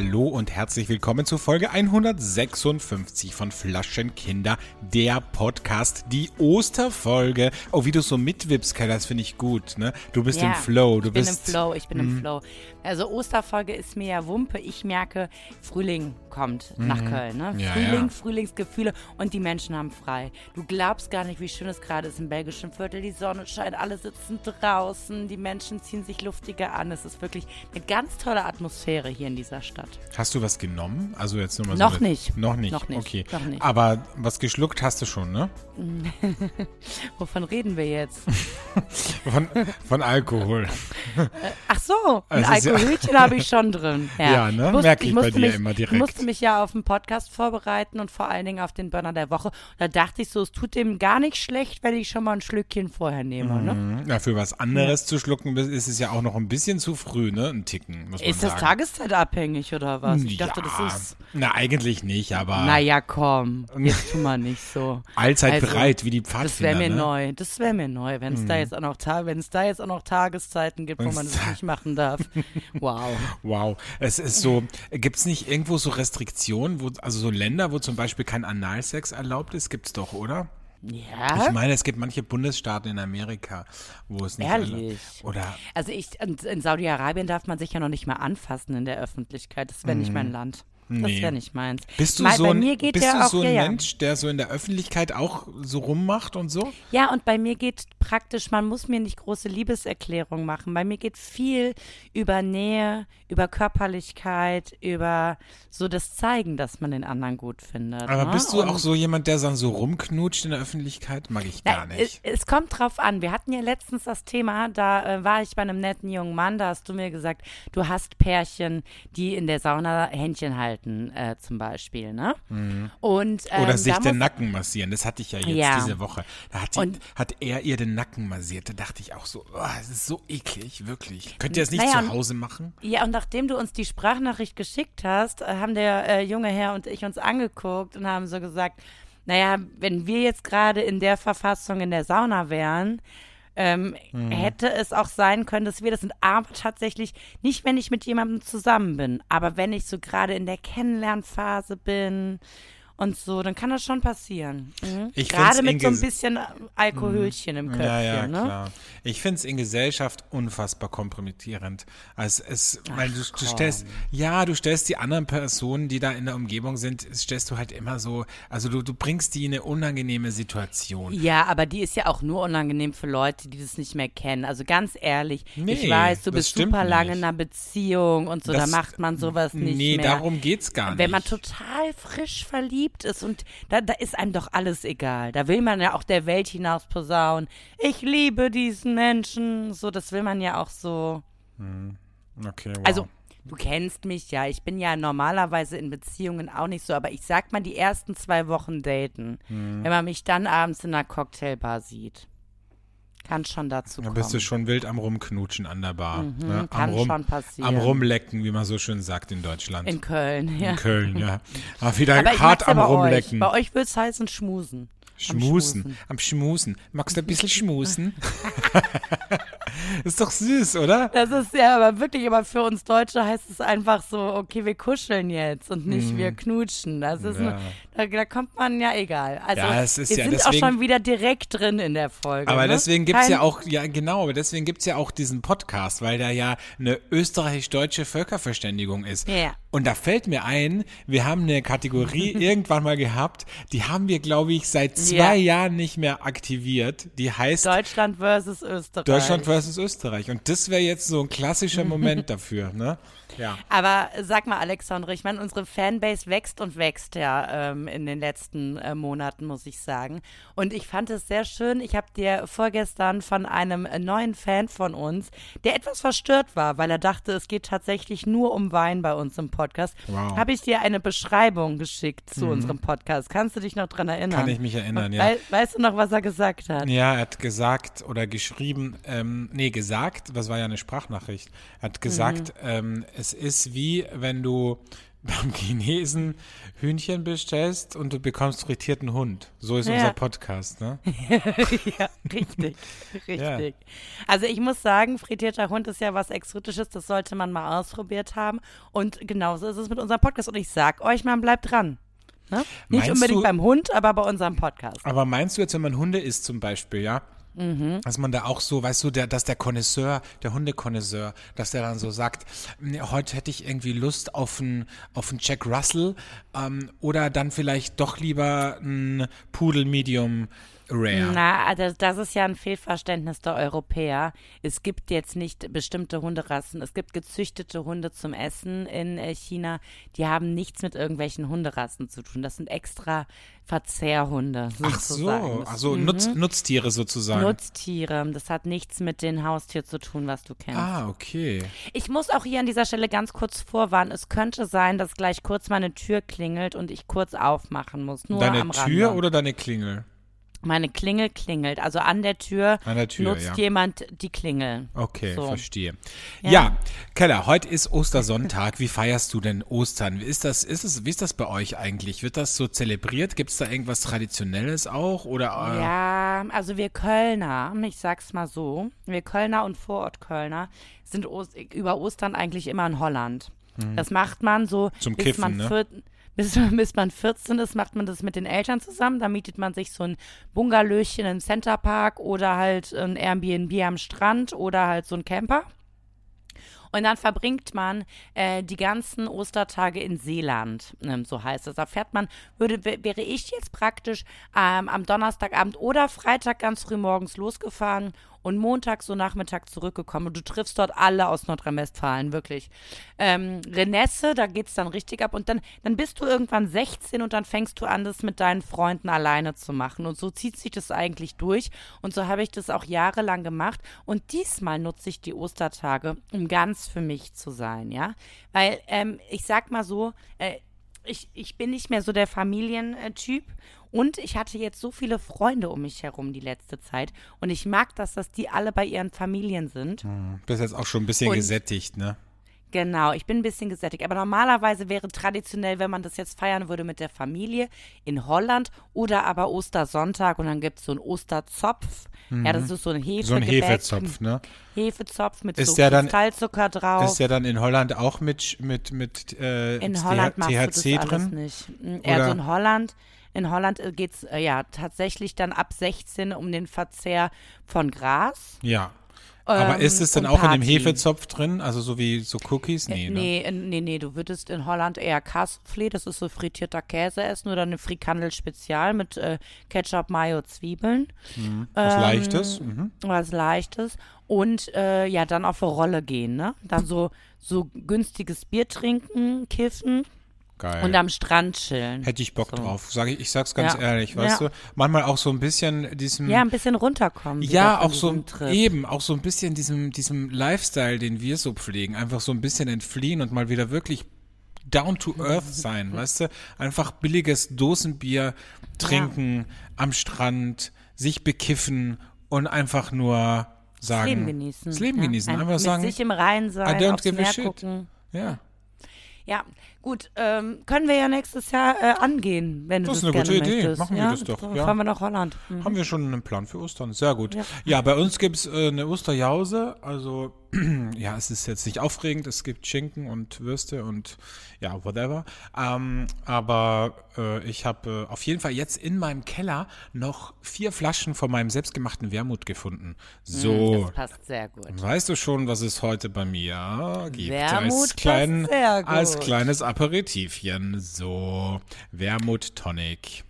Hallo und herzlich willkommen zu Folge 156 von Flaschenkinder, der Podcast, die Osterfolge. Oh, wie du so mitwippst, Kai, das finde ich gut, ne? Du bist Ja, im Flow, du ich bin bist im Flow, ich bin Mhm. im Flow. Also Osterfolge ist mir ja Wumpe. Ich merke, Frühling kommt nach Köln. Ne? Mhm. Ja, Frühling, ja. Frühlingsgefühle und die Menschen haben frei. Du glaubst gar nicht, wie schön es gerade ist im belgischen Viertel. Die Sonne scheint, alle sitzen draußen, die Menschen ziehen sich luftiger an. Es ist wirklich eine ganz tolle Atmosphäre hier in dieser Stadt. Hast du was genommen? Also jetzt nur mal so Noch eine- nicht. Noch nicht. Noch nicht. Okay. Noch nicht. Aber was geschluckt hast du schon, ne? Wovon reden wir jetzt? Von, von Alkohol. Ach so, ein Also ist ja- Alkoholchen habe ich schon drin. Ja, Ja, ne? musste- Merke ich bei musste dir mich, immer direkt. Ich musste mich ja auf den Podcast vorbereiten und vor allen Dingen auf den Burner der Woche. Da dachte ich so, es tut dem gar nicht schlecht, wenn ich schon mal ein Schlückchen vorher nehme. Ne? Mhm. Ja, für was anderes zu schlucken ist es ja auch noch ein bisschen zu früh, ne? Ein Ticken, muss man Ist das sagen. tageszeitabhängig oder was? Ich dachte, ja. das ist. Na, eigentlich nicht, aber Naja, komm, jetzt tu mal nicht so. allzeit Also, bereit, wie die Das Pfadfinder, wäre mir ne? neu. Das wäre mir neu, wenn es da jetzt auch noch wenn es da jetzt auch noch Tageszeiten gibt, wo Wenn's man das da- nicht machen darf. Wow. Wow, es ist so, gibt es nicht irgendwo so Restriktionen, wo, also so Länder, wo zum Beispiel kein Analsex erlaubt ist, gibt's doch, oder? Ja. Ich meine, es gibt manche Bundesstaaten in Amerika, wo es nicht Ehrlich? erlaubt Oder, Also ich, in Saudi-Arabien darf man sich ja noch nicht mal anfassen in der Öffentlichkeit. Das wäre nicht mein Land. Das. Nee. wäre nicht meins. bist du Mal, so ein, bist ja du auch, so ein ja. Mensch, der so in der Öffentlichkeit auch so rummacht und so? Ja, und bei mir geht praktisch, man muss mir nicht große Liebeserklärungen machen. Bei mir geht viel über Nähe, über Körperlichkeit, über so das Zeigen, dass man den anderen gut findet. Aber ne? bist du Und- auch so jemand, der dann so rumknutscht in der Öffentlichkeit? Mag ich gar Na, nicht. Es, es kommt drauf an. Wir hatten ja letztens das Thema, da äh, war ich bei einem netten jungen Mann, da hast du mir gesagt, du hast Pärchen, die in der Sauna Händchen halten, äh, zum Beispiel, ne? Und, ähm, Oder sich den Nacken massieren. Das hatte ich ja jetzt Ja. diese Woche. Da hat, die, Und- hat er ihr den Nacken massiert. Da dachte ich auch so, oh, das ist so eklig, wirklich. Könnt ihr das nicht Naja, zu Hause machen? Ja, und nachdem du uns die Sprachnachricht geschickt hast, äh, haben der äh, junge Herr und ich uns angeguckt und haben so gesagt, naja, wenn wir jetzt gerade in der Verfassung in der Sauna wären, ähm, Mhm. hätte es auch sein können, dass wir das sind. Aber tatsächlich nicht, wenn ich mit jemandem zusammen bin. Aber wenn ich so gerade in der Kennenlernphase bin und so, dann kann das schon passieren. Mhm. Gerade mit so ein bisschen Alkoholchen im Köpfchen. Ja, ja, ne? klar. Ich finde es in Gesellschaft unfassbar kompromittierend. Also es, weil du, du stellst, ja, du stellst die anderen Personen, die da in der Umgebung sind, stellst du halt immer so, also du, du bringst die in eine unangenehme Situation. Ja, aber die ist ja auch nur unangenehm für Leute, die das nicht mehr kennen. Also ganz ehrlich, Nee, ich weiß, du bist super lange nicht. in einer Beziehung und so, Das- da macht man sowas nicht nee, mehr. darum geht's gar nicht. Wenn man total frisch verliebt ist und da, da ist einem doch alles egal. Da will man ja auch der Welt hinaus posaunen. Ich liebe diesen Menschen. So, das will man ja auch so. Okay, wow. Also, du kennst mich ja. Ich bin ja normalerweise in Beziehungen auch nicht so, aber ich sag mal, die ersten zwei Wochen daten, Hm. wenn man mich dann abends in einer Cocktailbar sieht, kann schon dazu Da kommen. bist du schon wild am Rumknutschen an der Bar. ne? am, Mhm, kann Rum, schon passieren. am Rumlecken, wie man so schön sagt in Deutschland. in Köln, ja. In Köln, ja. Aber wieder Aber hart am Rumlecken. euch. Bei euch wird's heißen Schmusen. Schmusen. Am Schmusen. Magst du ein bisschen schmusen? ist doch süß, oder? Das ist ja aber wirklich, aber für uns Deutsche heißt es einfach so, okay, wir kuscheln jetzt und nicht wir knutschen. Das ist Mhm. Ja. eine, da, da kommt man ja egal. Also Ja, es ist wir ja sind deswegen- auch schon wieder direkt drin in der Folge. Aber ne? deswegen gibt's Kein- ja auch, ja genau, aber deswegen gibt's ja auch diesen Podcast, weil da ja eine österreichisch-deutsche Völkerverständigung ist. Ja. Und da fällt mir ein, wir haben eine Kategorie irgendwann mal gehabt, die haben wir, glaube ich, seit zwei Ja. Jahren nicht mehr aktiviert. Die heißt Deutschland versus Österreich. Deutschland versus Österreich. Und das wäre jetzt so ein klassischer Moment dafür, ne? Ja. Aber sag mal, Alexandre, ich meine, unsere Fanbase wächst und wächst ja ähm, in den letzten äh, Monaten, muss ich sagen. Und ich fand es sehr schön. Ich habe dir vorgestern von einem äh, neuen Fan von uns, der etwas verstört war, weil er dachte, es geht tatsächlich nur um Wein bei uns im Podcast, Wow. habe ich dir eine Beschreibung geschickt zu unserem Podcast. Kannst du dich noch dran erinnern? Kann ich mich erinnern, ja. Wei weißt du noch, was er gesagt hat? Ja, er hat gesagt oder geschrieben, ähm, nee, gesagt, was war ja eine Sprachnachricht, er hat gesagt, ähm, es ist wie, wenn du beim Chinesen Hühnchen bestellst und du bekommst frittierten Hund. So ist Ja. unser Podcast, ne? ja, richtig, richtig. Also ich muss sagen, frittierter Hund ist ja was Exotisches, das sollte man mal ausprobiert haben. Und genauso ist es mit unserem Podcast. Und ich sag euch, man bleibt dran. Ne? Nicht Meinst unbedingt du- beim Hund, aber bei unserem Podcast. Aber meinst du jetzt, wenn man Hunde isst zum Beispiel, ja? Dass man da auch so, weißt du, der, dass der Connoisseur, der Hundekonnoisseur, dass der dann so sagt, "Nee, heute hätte ich irgendwie Lust auf einen auf einen Jack Russell ähm, oder dann vielleicht doch lieber einen Pudel Medium Rare. Na, das, das ist ja ein Fehlverständnis der Europäer. Es gibt jetzt nicht bestimmte Hunderassen. Es gibt gezüchtete Hunde zum Essen in äh, China. Die haben nichts mit irgendwelchen Hunderassen zu tun. Das sind extra Verzehrhunde. Ach so, sozusagen. Also Nutz, Nutztiere sozusagen. Nutztiere. Das hat nichts mit den Haustier zu tun, was du kennst. ah, okay. Ich muss auch hier an dieser Stelle ganz kurz vorwarnen. Es könnte sein, dass gleich kurz meine Tür klingelt und ich kurz aufmachen muss. Nur Deine am Tür oder deine Klingel? Meine Klingel klingelt. Also an der Tür, An der Tür, nutzt ja. jemand die Klingel. Okay, So. verstehe. Ja. Ja. Keller, heute ist Ostersonntag. Wie feierst du denn Ostern? Wie ist das, ist es, wie ist das bei euch eigentlich? Wird das so zelebriert? Gibt es da irgendwas Traditionelles auch? Oder, äh, Ja, also wir Kölner, ich sag's mal so, wir Kölner und Vorort-Kölner sind Ost über Ostern eigentlich immer in Holland. Das macht man so, Mhm. Zum Kiffen, man ne? Bis, bis man 14 ist, macht man das mit den Eltern zusammen. Da mietet man sich so ein Bungalöchen im Centerpark oder halt ein Airbnb am Strand oder halt so ein Camper. Und dann verbringt man äh, die ganzen Ostertage in Seeland, ähm, so heißt es. Da fährt man, würde, wär- wäre ich jetzt praktisch ähm, am Donnerstagabend oder Freitag ganz früh morgens losgefahren und Montag so Nachmittag zurückgekommen. Und du triffst dort alle aus Nordrhein-Westfalen, wirklich. Ähm, Renesse, da geht's dann richtig ab. Und dann, dann bist du irgendwann 16 und dann fängst du an, das mit deinen Freunden alleine zu machen. Und so zieht sich das eigentlich durch. Und so habe ich das auch jahrelang gemacht. Und diesmal nutze ich die Ostertage, um ganz für mich zu sein, ja. Weil, ähm, ich sag mal so, äh, ich, ich bin nicht mehr so der Familientyp und ich hatte jetzt so viele Freunde um mich herum die letzte Zeit und ich mag das, dass die alle bei ihren Familien sind. bist jetzt auch schon ein bisschen Und- gesättigt, ne? Genau, ich bin ein bisschen gesättigt. Aber normalerweise wäre traditionell, wenn man das jetzt feiern würde mit der Familie in Holland oder aber Ostersonntag und dann gibt es so einen Osterzopf. Ja, das ist so ein Hefe Mhm. So ein Hefezopf, ne? Hefezopf mit Ist so der dann- Kristallzucker drauf. Ist der dann in Holland auch mit, mit, mit äh, In Holland machst du THC das drin? alles nicht. Also Oder- in Holland, in Holland geht es äh, ja tatsächlich dann ab 16 um den Verzehr von Gras. Ja. Aber Ähm, ist es dann und auch in dem Party. Hefezopf drin? Also so wie so Cookies? Nee, ne? Nee, in, nee, nee, du würdest in Holland eher Kassflee, das ist so frittierter Käse essen oder eine Frikandel Spezial mit äh, Ketchup, Mayo, Zwiebeln. Was ähm, Leichtes? Mhm. Was Leichtes. Und äh, ja, dann auf eine Rolle gehen, ne? Dann so, so günstiges Bier trinken, kiffen Geil. und am Strand chillen. Hätte ich Bock So. drauf. Sag ich, ich sag's ganz Ja. ehrlich, weißt Ja. du? Manchmal auch so ein bisschen diesem. Ja, ein bisschen runterkommen. Ja, auch so Trip. eben, auch so ein bisschen diesem, diesem Lifestyle, den wir so pflegen, einfach so ein bisschen entfliehen und mal wieder wirklich down to earth sein, weißt du? Einfach billiges Dosenbier trinken am Strand, sich bekiffen und einfach nur sagen. Das Leben genießen. Das Leben ja. genießen. Ein- Einfach mit sagen. sich im Reinen I sein, don't aufs give a shit. gucken. Ja. Ja, gut, ähm, können wir ja nächstes Jahr äh, angehen, wenn du Das das, ist eine gerne gute Idee. möchtest. Machen wir ja? das doch, Dann ja. Fahren wir nach Holland. Mhm. Haben wir schon einen Plan für Ostern. Sehr gut. Ja, Ja. bei uns gibt's äh, eine Osterjause. Also, ja, es ist jetzt nicht aufregend. Es gibt Schinken und Würste und ja, whatever. Ähm, aber äh, ich habe äh, auf jeden Fall jetzt in meinem Keller noch vier Flaschen von meinem selbstgemachten Wermut gefunden. So. Das passt sehr gut. Weißt du schon, was es heute bei mir gibt? Wermut als, passt klein, sehr gut. als kleines Aperitivchen. So, Wermut Tonic.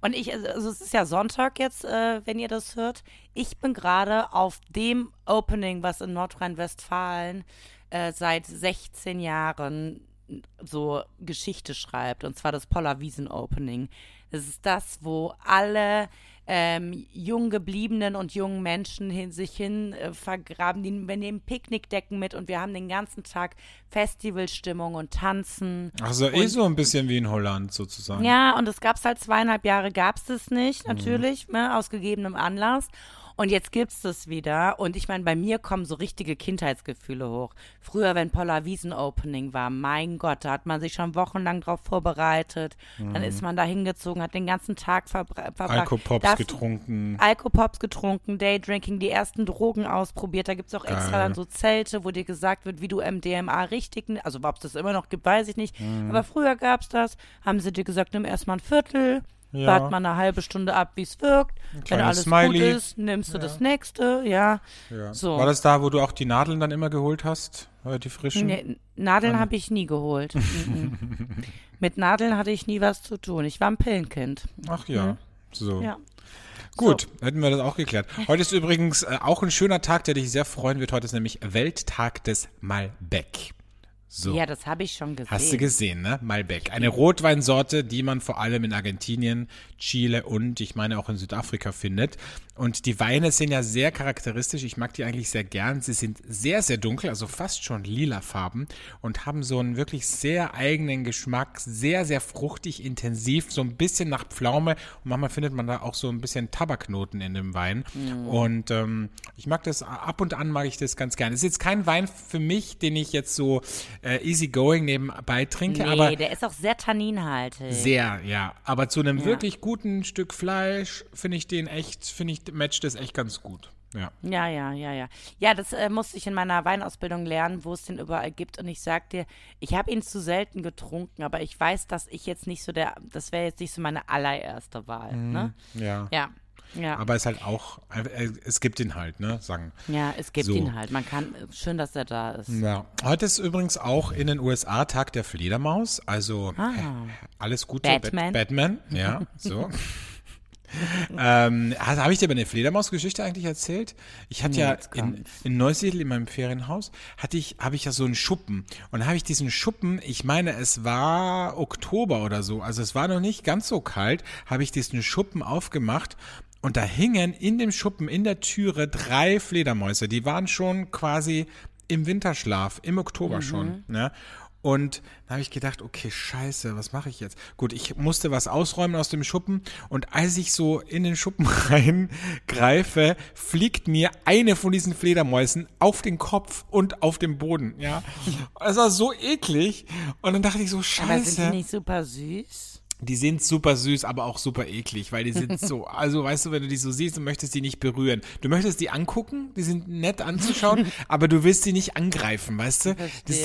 Und ich, also es ist ja Sonntag jetzt, äh, wenn ihr das hört. Ich bin gerade auf dem Opening, was in Nordrhein-Westfalen äh, seit 16 Jahren so Geschichte schreibt, und zwar das Pollerwiesen Opening. Das ist das, wo alle ähm, jung gebliebenen und jungen Menschen hin, sich hin äh, vergraben. Die, wir nehmen Picknickdecken mit und wir haben den ganzen Tag Festivalstimmung und Tanzen. Also eh Und- so ein bisschen wie in Holland sozusagen. Ja, und es gab es halt zweieinhalb Jahre, gab es das nicht, Mhm. natürlich, ne, aus gegebenem Anlass. Und jetzt gibt's das wieder. Und ich meine, bei mir kommen so richtige Kindheitsgefühle hoch. Früher, wenn Paula Wiesen Opening war, mein Gott, da hat man sich schon wochenlang drauf vorbereitet. Dann ist man da hingezogen, hat den ganzen Tag verbra verbracht. Alkopops Das- getrunken. Alkopops getrunken, Daydrinking, die ersten Drogen ausprobiert. Da gibt's auch extra Geil. dann so Zelte, wo dir gesagt wird, wie du MDMA richtig, also ob es das immer noch gibt, weiß ich nicht. Mhm. Aber früher gab's das. Haben sie dir gesagt, nimm erstmal ein Viertel, Ja. wart mal eine halbe Stunde ab, wie es wirkt. Wenn alles Smiley. gut ist, nimmst du das nächste, ja. Ja. So. War das da, wo du auch die Nadeln dann immer geholt hast? Äh, Die frischen? Nee, Nadeln habe ich nie geholt. Mhm. Mit Nadeln hatte ich nie was zu tun. Ich war ein Pillenkind. Ach ja. So. Ja. Gut, hätten wir das auch geklärt. Heute ist übrigens äh, auch ein schöner Tag, der dich sehr freuen wird. Heute ist nämlich Welttag des Malbec. So. Ja, das habe ich schon gesehen. Hast du gesehen, ne? Malbec. Eine Rotweinsorte, die man vor allem in Argentinien, Chile und ich meine auch in Südafrika findet. Und die Weine sind ja sehr charakteristisch. Ich mag die eigentlich sehr gern. Sie sind sehr, sehr dunkel, also fast schon lila Farben und haben so einen wirklich sehr eigenen Geschmack. Sehr, sehr fruchtig, intensiv, so ein bisschen nach Pflaume. Und manchmal findet man da auch so ein bisschen Tabaknoten in dem Wein. Und ähm, ich mag das, ab und an mag ich das ganz gerne. Es ist jetzt kein Wein für mich, den ich jetzt so äh, easygoing nebenbei trinke, Nee, aber der ist auch sehr tanninhaltig. sehr, ja. Aber zu einem wirklich guten Stück Fleisch finde ich den echt, finde ich, matcht das echt ganz gut. Ja. Ja, ja, ja, ja. Ja, das äh, musste ich in meiner Weinausbildung lernen, wo es den überall gibt. Und ich sag dir, ich habe ihn zu selten getrunken, aber ich weiß, dass ich jetzt nicht so der, das wäre jetzt nicht so meine allererste Wahl. Ne? Ja. Ja, ja. Aber es halt auch, äh, es gibt ihn halt, ne, sagen. ja, es gibt So. ihn halt. Man kann, schön, dass er da ist. Ja. Heute ist übrigens auch in den USA Tag der Fledermaus, also äh, alles Gute. Bat- Batman. Batman, ja, so. ähm, Habe ich dir eine Fledermaus-Geschichte eigentlich erzählt? Ich hatte Nee, ja in, in Neusiedl in meinem Ferienhaus hatte ich habe ich ja so einen Schuppen und da habe ich diesen Schuppen, ich meine, es war Oktober oder so, also es war noch nicht ganz so kalt, habe ich diesen Schuppen aufgemacht und da hingen in dem Schuppen in der Türe drei Fledermäuse, die waren schon quasi im Winterschlaf, im Oktober schon, ne? Und da habe ich gedacht, okay, scheiße, was mache ich jetzt? Gut, ich musste was ausräumen aus dem Schuppen und als ich so in den Schuppen reingreife, fliegt mir eine von diesen Fledermäusen auf den Kopf und auf den Boden, ja. Es war so eklig und dann dachte ich so, aber scheiße. sind die nicht super süß? Die sind super süß, aber auch super eklig, weil die sind so, also weißt du, wenn du die so siehst, du möchtest die nicht berühren. Du möchtest die angucken, die sind nett anzuschauen, aber du willst die nicht angreifen, weißt du? Das.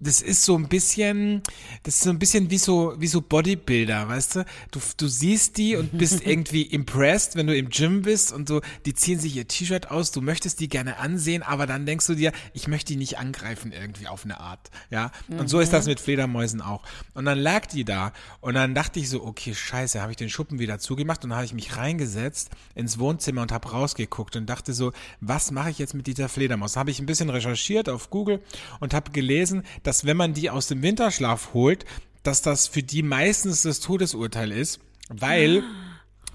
Das ist so ein bisschen, das ist so ein bisschen wie so, wie so Bodybuilder, weißt du? Du, du siehst die und bist irgendwie impressed, wenn du im Gym bist und so, die ziehen sich ihr T-Shirt aus, du möchtest die gerne ansehen, aber dann denkst du dir, ich möchte die nicht angreifen irgendwie auf eine Art, ja? Und so ist das mit Fledermäusen auch. Und dann lag die da und dann dachte ich so, okay, scheiße, habe ich den Schuppen wieder zugemacht und dann habe ich mich reingesetzt ins Wohnzimmer und habe rausgeguckt und dachte so, was mache ich jetzt mit dieser Fledermaus? Habe ich ein bisschen recherchiert auf Google und habe gelesen, dass wenn man die aus dem Winterschlaf holt, dass das für die meistens das Todesurteil ist, weil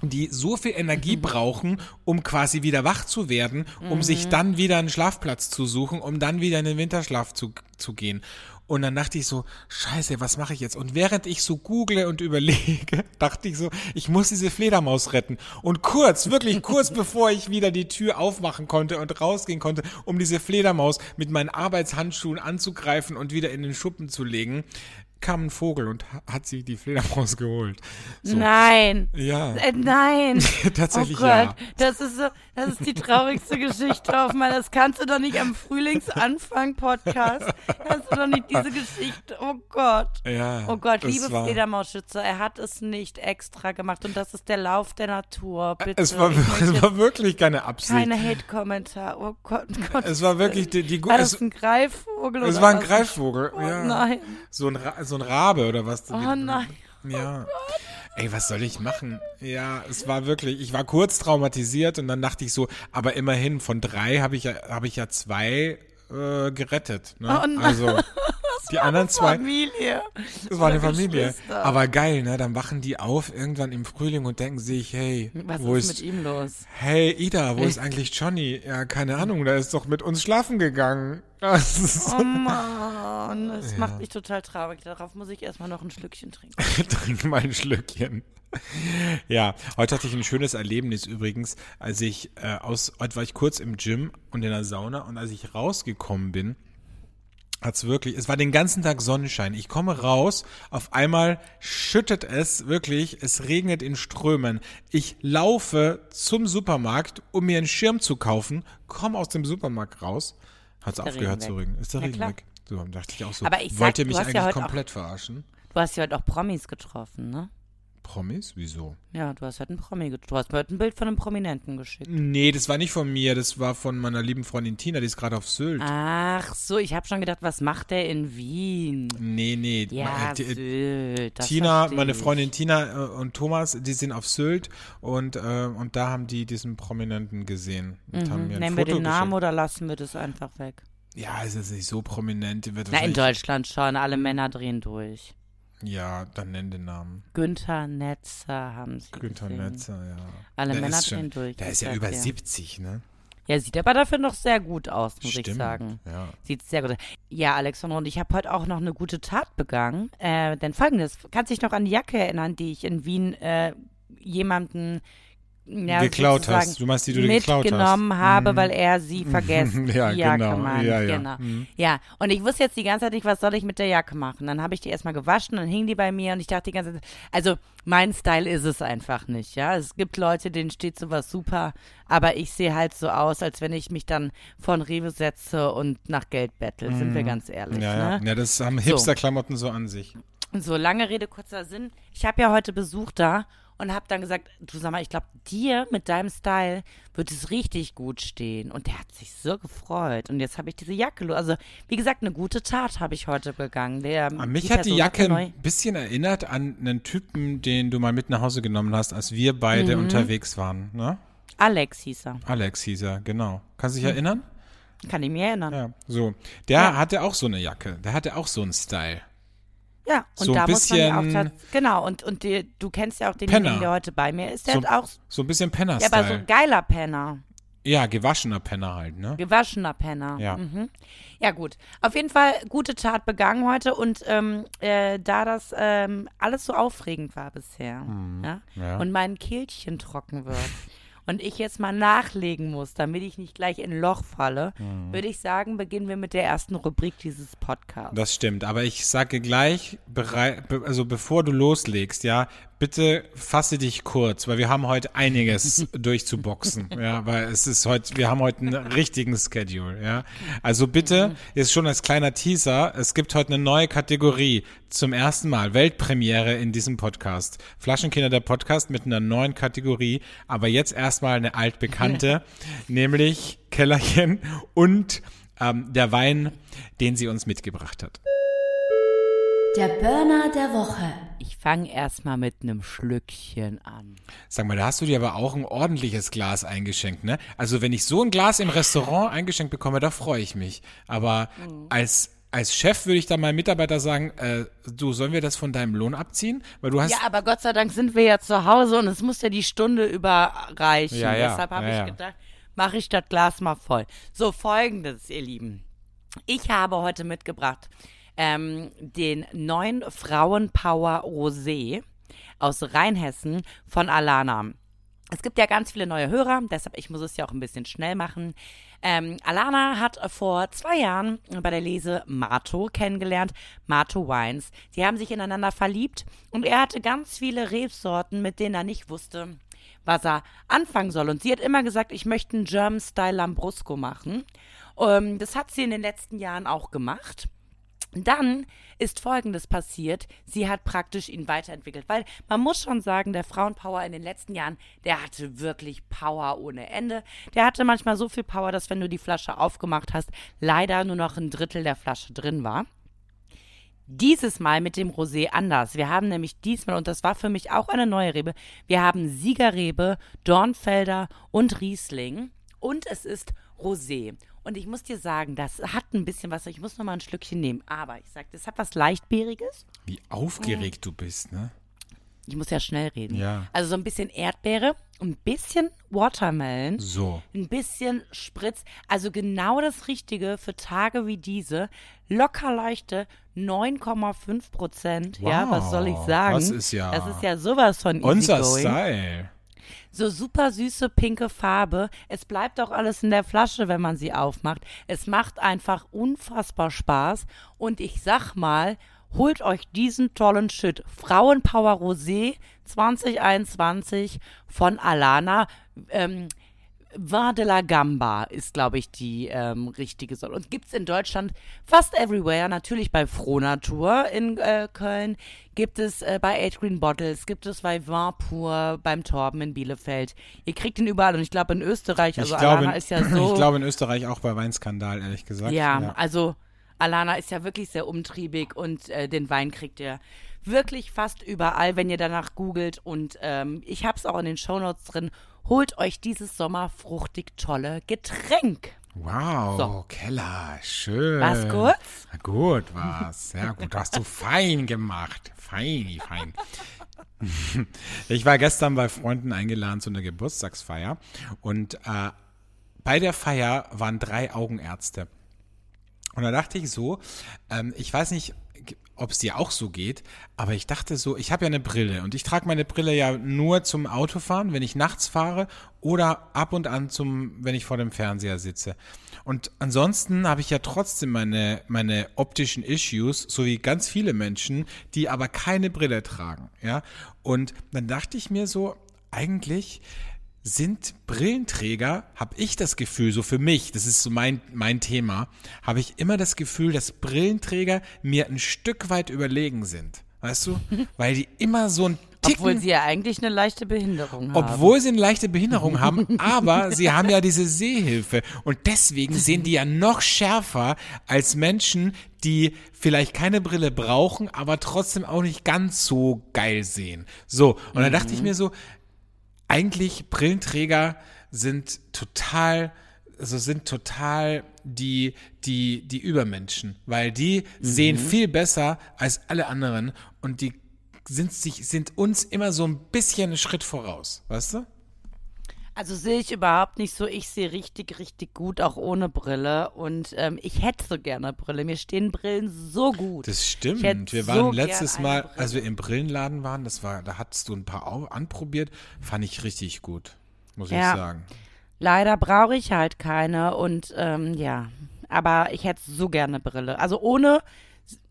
die so viel Energie brauchen, um quasi wieder wach zu werden, um sich dann wieder einen Schlafplatz zu suchen, um dann wieder in den Winterschlaf zu, zu gehen. Und dann dachte ich so, scheiße, was mache ich jetzt? Und während ich so google und überlege, dachte ich so, ich muss diese Fledermaus retten. Und kurz, wirklich kurz bevor ich wieder die Tür aufmachen konnte und rausgehen konnte, um diese Fledermaus mit meinen Arbeitshandschuhen anzugreifen und wieder in den Schuppen zu legen, kam ein Vogel und ha- hat sich die Fledermaus geholt. So. Nein. Ja. Äh, nein. Tatsächlich oh Gott, ja. das ist so, das ist die traurigste Geschichte auf meiner. Das kannst du doch nicht am Frühlingsanfang-Podcast. Kannst du doch nicht diese Geschichte. Oh Gott. Ja, Oh Gott, liebe war- er hat es nicht extra gemacht und das ist der Lauf der Natur. Bitte. Es war, es war wirklich keine Absicht. keine Hate-Kommentar. Oh Gott, Gott. es war wirklich die, die War das es, ein Greifvogel es war ein? Greifvogel. Oh ja. nein. So ein, Ra so ein Rabe oder was? Oh nein. Ja. Ey, was soll ich machen? Ja, es war wirklich, ich war kurz traumatisiert und dann dachte ich so, aber immerhin von drei habe ich ja, habe ich ja zwei äh, gerettet. Ne? Oh nein. Also, die anderen zwei. Familie. Das war eine Familie. Aber geil, ne? Dann wachen die auf irgendwann im Frühling und denken sich, hey, Was wo ist ist, mit ihm los? hey Ida, wo ist eigentlich Johnny? Ja, keine Ahnung, der ist doch mit uns schlafen gegangen. Das Oh Mann, das macht mich total traurig. Darauf muss ich erstmal noch ein Schlückchen trinken. Trink mal ein Schlückchen. Ja, heute hatte ich ein schönes Erlebnis übrigens, als ich äh, aus, heute war ich kurz im Gym und in der Sauna und als ich rausgekommen bin, hat's wirklich, es war den ganzen Tag Sonnenschein. Ich komme raus, auf einmal schüttet es wirklich, es regnet in Strömen. Ich laufe zum Supermarkt, um mir einen Schirm zu kaufen, komme aus dem Supermarkt raus, hat's aufgehört Regen zu regnen. Ist der Ja, Regen klar. weg? So, dachte ich auch so, Aber ich sag, wollt ihr mich hast ja eigentlich heute auch- komplett verarschen? Du hast ja heute auch Promis getroffen, ne? Promis? Wieso? Ja, du hast heute einen Promi. Du hast mir heute ein Bild von einem Prominenten geschickt. Nee, das war nicht von mir, das war von meiner lieben Freundin Tina, die ist gerade auf Sylt. Ach so, ich habe schon gedacht, was macht der in Wien? Nee, nee. Ja, äh, die- Sylt, Tina, meine. Freundin Tina äh, und Thomas, die sind auf Sylt und, äh, und da haben die diesen Prominenten gesehen und haben mir ein Mhm. Nennen wir Foto den Namen geschickt. oder lassen wir das einfach weg? Ja, es ist nicht so prominent. Wird Na, in Deutschland schon. Alle Männer drehen durch. Ja, dann nenn den Namen. Günther Netzer haben sie Günther gesehen. Netzer, ja. Alle Der Männer schon- durch. Der ist ja über dir. 70, ne? Ja, sieht aber dafür noch sehr gut aus, muss Stimmt. ich sagen. Ja. Sieht sehr gut aus. Ja, Alexandra, und ich habe heute auch noch eine gute Tat begangen. Äh, denn folgendes, kannst dich noch an die Jacke erinnern, die ich in Wien äh, jemanden ja, geklaut hast. Du meinst, die du geklaut hast. mitgenommen habe, Mhm. weil er sie vergessen. Ja, die Jacke, genau. Mann, Ja, ja. genau. Mhm. Ja, und ich wusste jetzt die ganze Zeit nicht, was soll ich mit der Jacke machen. Dann habe ich die erstmal gewaschen, dann hing die bei mir und ich dachte die ganze Zeit, also mein Style ist es einfach nicht, ja. Es gibt Leute, denen steht sowas super, aber ich sehe halt so aus, als wenn ich mich dann vor ein Rewe setze und nach Geld bettel, sind wir ganz ehrlich, Mhm. Ja, ne? ja, das haben Hipster-Klamotten so an sich. So, lange Rede, kurzer Sinn. Ich habe ja heute Besuch da und habe dann gesagt, du sag mal, ich glaube, dir mit deinem Style wird es richtig gut stehen. Und der hat sich so gefreut. Und jetzt habe ich diese Jacke. Also, wie gesagt, eine gute Tat habe ich heute begangen. Der, An mich die hat die Jacke neu. ein bisschen erinnert an einen Typen, den du mal mit nach Hause genommen hast, als wir beide Mhm. unterwegs waren. Ne? Alex hieß er. Alex hieß er, genau. Kannst du dich erinnern? Kann ich mich erinnern. Ja, so. Der Ja. hatte auch so eine Jacke. Der hatte auch so einen Style. Und So da muss man ja auch Genau, und, und die, du kennst ja auch denjenigen, Penner. der heute bei mir ist. Der So- hat auch. So ein bisschen Ja, aber so ein geiler Penner. Ja, gewaschener Penner halt, ne? Gewaschener Penner. Ja. Mhm. Ja, gut. Auf jeden Fall gute Tat begangen heute und ähm, äh, da das ähm, alles so aufregend war bisher ja, Mhm. ja. und mein Kehlchen trocken wird und ich jetzt mal nachlegen muss, damit ich nicht gleich in ein Loch falle, Mhm. würde ich sagen, beginnen wir mit der ersten Rubrik dieses Podcasts. Das stimmt, aber ich sage gleich, also bevor du loslegst, ja, bitte fasse dich kurz, weil wir haben heute einiges durchzuboxen, ja, weil es ist heute, wir haben heute einen richtigen Schedule, ja. Also bitte, jetzt schon als kleiner Teaser, es gibt heute eine neue Kategorie zum ersten Mal, Weltpremiere in diesem Podcast. Flaschenkinder der Podcast mit einer neuen Kategorie, aber jetzt erstmal eine altbekannte, nämlich Kellerchen und ähm, der Wein, den sie uns mitgebracht hat. Der Burner der Woche. Ich fange erstmal mit einem Schlückchen an. Sag mal, da hast du dir aber auch ein ordentliches Glas eingeschenkt, ne? Also wenn ich so ein Glas im Restaurant eingeschenkt bekomme, da freue ich mich. Aber als als Chef würde ich da meinem Mitarbeiter sagen, äh, du, sollen wir das von deinem Lohn abziehen? Weil du hast Ja, aber Gott sei Dank sind wir ja zu Hause und es muss ja die Stunde überreichen. Ja, ja, Deshalb habe ja, ich gedacht, mache ich das Glas mal voll. So, folgendes, ihr Lieben. Ich habe heute mitgebracht ähm, den neuen Frauenpower Rosé aus Rheinhessen von Alana. Es gibt ja ganz viele neue Hörer, deshalb ich muss es ja auch ein bisschen schnell machen. Ähm, Alana hat vor zwei Jahren bei der Lese Mato kennengelernt, Mato Wines. Die haben sich ineinander verliebt und er hatte ganz viele Rebsorten, mit denen er nicht wusste, was er anfangen soll. Und sie hat immer gesagt, ich möchte einen German Style Lambrusco machen. Ähm, das hat sie in den letzten Jahren auch gemacht. Dann ist Folgendes passiert. Sie hat praktisch ihn weiterentwickelt. Weil man muss schon sagen, der Frauenpower in den letzten Jahren, der hatte wirklich Power ohne Ende. Der hatte manchmal so viel Power, dass wenn du die Flasche aufgemacht hast, leider nur noch ein Drittel der Flasche drin war. Dieses Mal mit dem Rosé anders. Wir haben nämlich diesmal, und das war für mich auch eine neue Rebe, wir haben Siegerrebe, Dornfelder und Riesling. Und es ist Rosé. Und ich muss dir sagen, das hat ein bisschen was. Ich muss noch mal ein Schlückchen nehmen. Aber ich sag, das hat was Leichtbeeriges. Wie aufgeregt du bist, ne? Ich muss ja schnell reden. Ja. Also so ein bisschen Erdbeere, ein bisschen Watermelon, So. ein bisschen Spritz. Also genau das Richtige für Tage wie diese. Locker leichte 9,5 Prozent. Ja, was soll ich Wow, sagen? das ist ja Das ist ja sowas von Unser. Style. So super süße pinke Farbe. Es bleibt auch alles in der Flasche, wenn man sie aufmacht. Es macht einfach unfassbar Spaß. Und ich sag mal, holt euch diesen tollen Shit. Frauenpower Rosé 2021 von Alana. Ähm, Vin de la Gamba ist, glaube ich, die ähm, richtige Sorte. Und gibt's in Deutschland fast everywhere. Natürlich bei Frohnatur in äh, Köln. Gibt es äh, bei Eight Green Bottles. Gibt es bei Vin Pur beim Torben in Bielefeld. Ihr kriegt ihn überall. Und ich glaube in Österreich, also ich, glaube, Alana ist ja so. ich glaube in Österreich auch bei Weinskandal, ehrlich gesagt. Ja, also Alana ist ja wirklich sehr umtriebig und äh, den Wein kriegt ihr wirklich fast überall, wenn ihr danach googelt. Und ähm, ich habe es auch in den Shownotes drin. Holt euch dieses Sommer fruchtig tolle Getränk. Wow, So. Keller, schön. War's gut? Na gut, war's. Sehr gut. Hast du fein gemacht. Feini, fein. Ich war gestern bei Freunden eingeladen zu einer Geburtstagsfeier und äh, bei der Feier waren drei Augenärzte. Und da dachte ich so, ähm, ich weiß nicht, ob es dir auch so geht, aber ich dachte so, ich habe ja eine Brille und ich trage meine Brille ja nur zum Autofahren, wenn ich nachts fahre oder ab und an zum, wenn ich vor dem Fernseher sitze. Und ansonsten habe ich ja trotzdem meine, meine optischen Issues, so wie ganz viele Menschen, die aber keine Brille tragen, ja. Und dann dachte ich mir so, eigentlich sind Brillenträger, habe ich das Gefühl, so für mich, das ist so mein, mein Thema, habe ich immer das Gefühl, dass Brillenträger mir ein Stück weit überlegen sind. Weißt du? Weil die immer so ein Ticken, Obwohl sie ja eigentlich eine leichte Behinderung haben. obwohl sie eine leichte Behinderung haben, aber sie haben ja diese Sehhilfe. Und deswegen sehen die ja noch schärfer als Menschen, die vielleicht keine Brille brauchen, aber trotzdem auch nicht ganz so geil sehen. So, und dann dachte ich mir so, eigentlich Brillenträger sind total, also sind total die, die, die Übermenschen, weil die sehen viel besser als alle anderen und die sind sich, sind uns immer so ein bisschen einen Schritt voraus, weißt du? Also sehe ich überhaupt nicht so. Ich sehe richtig, richtig gut, auch ohne Brille. Und ähm, ich hätte so gerne Brille. Mir stehen Brillen so gut. Das stimmt. Wir so waren gern letztes Mal, als wir im Brillenladen waren, das war, da hattest du ein paar anprobiert, fand ich richtig gut, muss Ja. ich sagen. Leider brauche ich halt keine. Und ähm, ja, aber ich hätte so gerne Brille. Also ohne,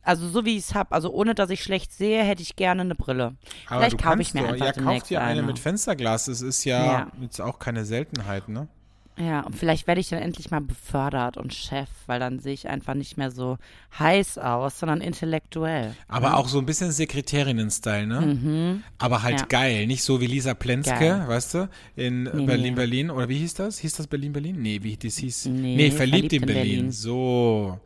also so wie ich es habe, also ohne, dass ich schlecht sehe, hätte ich gerne eine Brille. Aber Vielleicht kaufe ich mir doch, einfach ja, kauf demnächst dir eine, eine. mit Fensterglas. Das ist ja, Ja. jetzt auch keine Seltenheit, ne? Ja, und vielleicht werde ich dann endlich mal befördert und Chef, weil dann sehe ich einfach nicht mehr so heiß aus, sondern intellektuell. Aber auch so ein bisschen Sekretärinnen-Style, ne? Aber halt Mhm. Ja. geil. Nicht so wie Lisa Plenske, Geil. weißt du, in Nee, Berlin, nee. Berlin. Oder wie hieß das? Hieß das Berlin, Berlin? Nee, wie das hieß? Nee, verliebt, in, Berlin. So.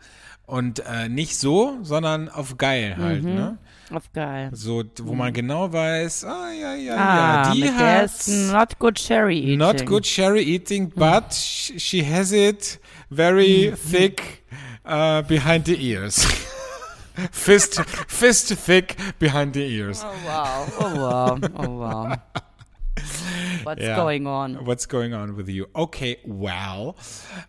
Und äh, nicht so, sondern auf geil halt, Mhm. ne? Auf geil. So, wo man genau weiß, ah, ja, ja, Ah, ja, die hat not good cherry eating. not good cherry eating, but sh- she has it very Mhm. thick uh, behind the ears. fist, fist thick behind the ears. Oh wow, oh wow, oh wow. What's Ja. going on? What's going on with you? Okay, well.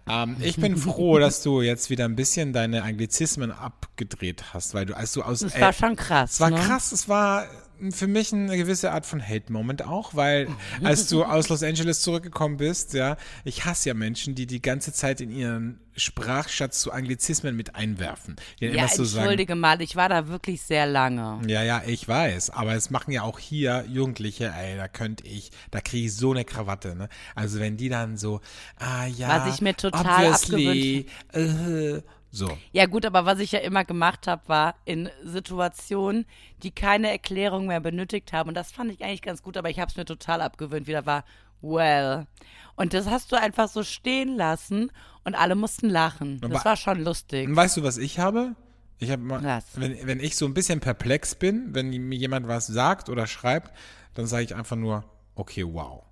Ähm, ich bin froh, dass du jetzt wieder ein bisschen deine Anglizismen abgedreht hast, weil du, als du aus. Das war schon krass. Es war ne? krass, es war für mich eine gewisse Art von Hate-Moment auch, weil als du aus Los Angeles zurückgekommen bist, ja, ich hasse ja Menschen, die die ganze Zeit in ihren Sprachschatz zu Anglizismen mit einwerfen. Ja, immer so sagen, entschuldige mal, ich war da wirklich sehr lange. ja, ja, ich weiß, aber es machen ja auch hier Jugendliche, ey, da könnte ich, da kriege ich so eine Krawatte, ne? Also wenn die dann so, ah ja, Was ich mir total obviously, äh, so. Ja gut, aber was ich ja immer gemacht habe, war in Situationen, die keine Erklärung mehr benötigt haben. Und das fand ich eigentlich ganz gut, aber ich habe es mir total abgewöhnt. Wieder war, well. Und das hast du einfach so stehen lassen und alle mussten lachen. Das Aber- war schon lustig. Und weißt du, was ich habe? Ich habe mal, wenn, wenn ich so ein bisschen perplex bin, wenn mir jemand was sagt oder schreibt, dann sage ich einfach nur, okay, wow.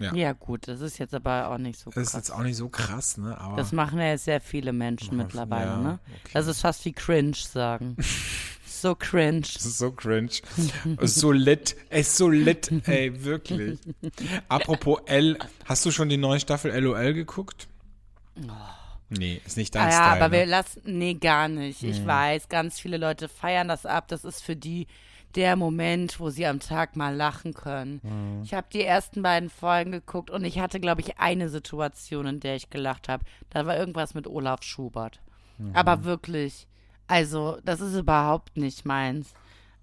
Ja. Ja, gut, das ist jetzt aber auch nicht so Das ist krass. jetzt auch nicht so krass, ne? Aber Das machen ja jetzt sehr viele Menschen Ja, mittlerweile, ja, ne? okay. Das ist fast wie cringe sagen. so cringe. das ist so cringe. so lit. Ey, so lit, ey, wirklich. Apropos L, hast du schon die neue Staffel LOL geguckt? Nee, ist nicht dein Ah ja, Style. aber ne? wir lassen, nee, gar nicht. Ich weiß, ganz viele Leute feiern das ab. Das ist für die der Moment, wo sie am Tag mal lachen können. Mhm. Ich habe die ersten beiden Folgen geguckt und ich hatte, glaube ich, eine Situation, in der ich gelacht habe. Da war irgendwas mit Olaf Schubert. Mhm. Aber wirklich, also, das ist überhaupt nicht meins.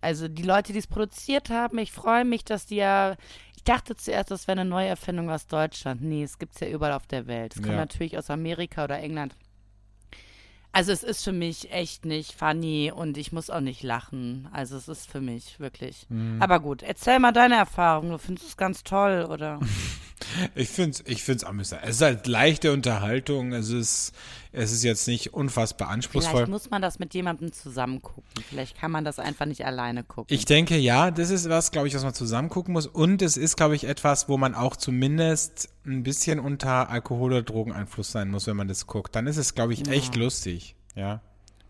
Also, die Leute, die es produziert haben, ich freue mich, dass die ja. Ich dachte zuerst, das wäre eine Neuerfindung aus Deutschland. Nee, es gibt es ja überall auf der Welt. Es kommt Ja. natürlich aus Amerika oder England. Also es ist für mich echt nicht funny und ich muss auch nicht lachen. Also es ist für mich wirklich. Mhm. Aber gut, erzähl mal deine Erfahrung. Du findest es ganz toll, oder? Ich finde es ich find's amüsant. Es ist halt leichte Unterhaltung. Es ist, es ist jetzt nicht unfassbar anspruchsvoll. Vielleicht muss man das mit jemandem zusammen gucken. Vielleicht kann man das einfach nicht alleine gucken. Ich denke, ja, das ist was, glaube ich, was man zusammen gucken muss. Und es ist, glaube ich, etwas, wo man auch zumindest ein bisschen unter Alkohol- oder Drogeneinfluss sein muss, wenn man das guckt. Dann ist es, glaube ich, echt lustig. Ja.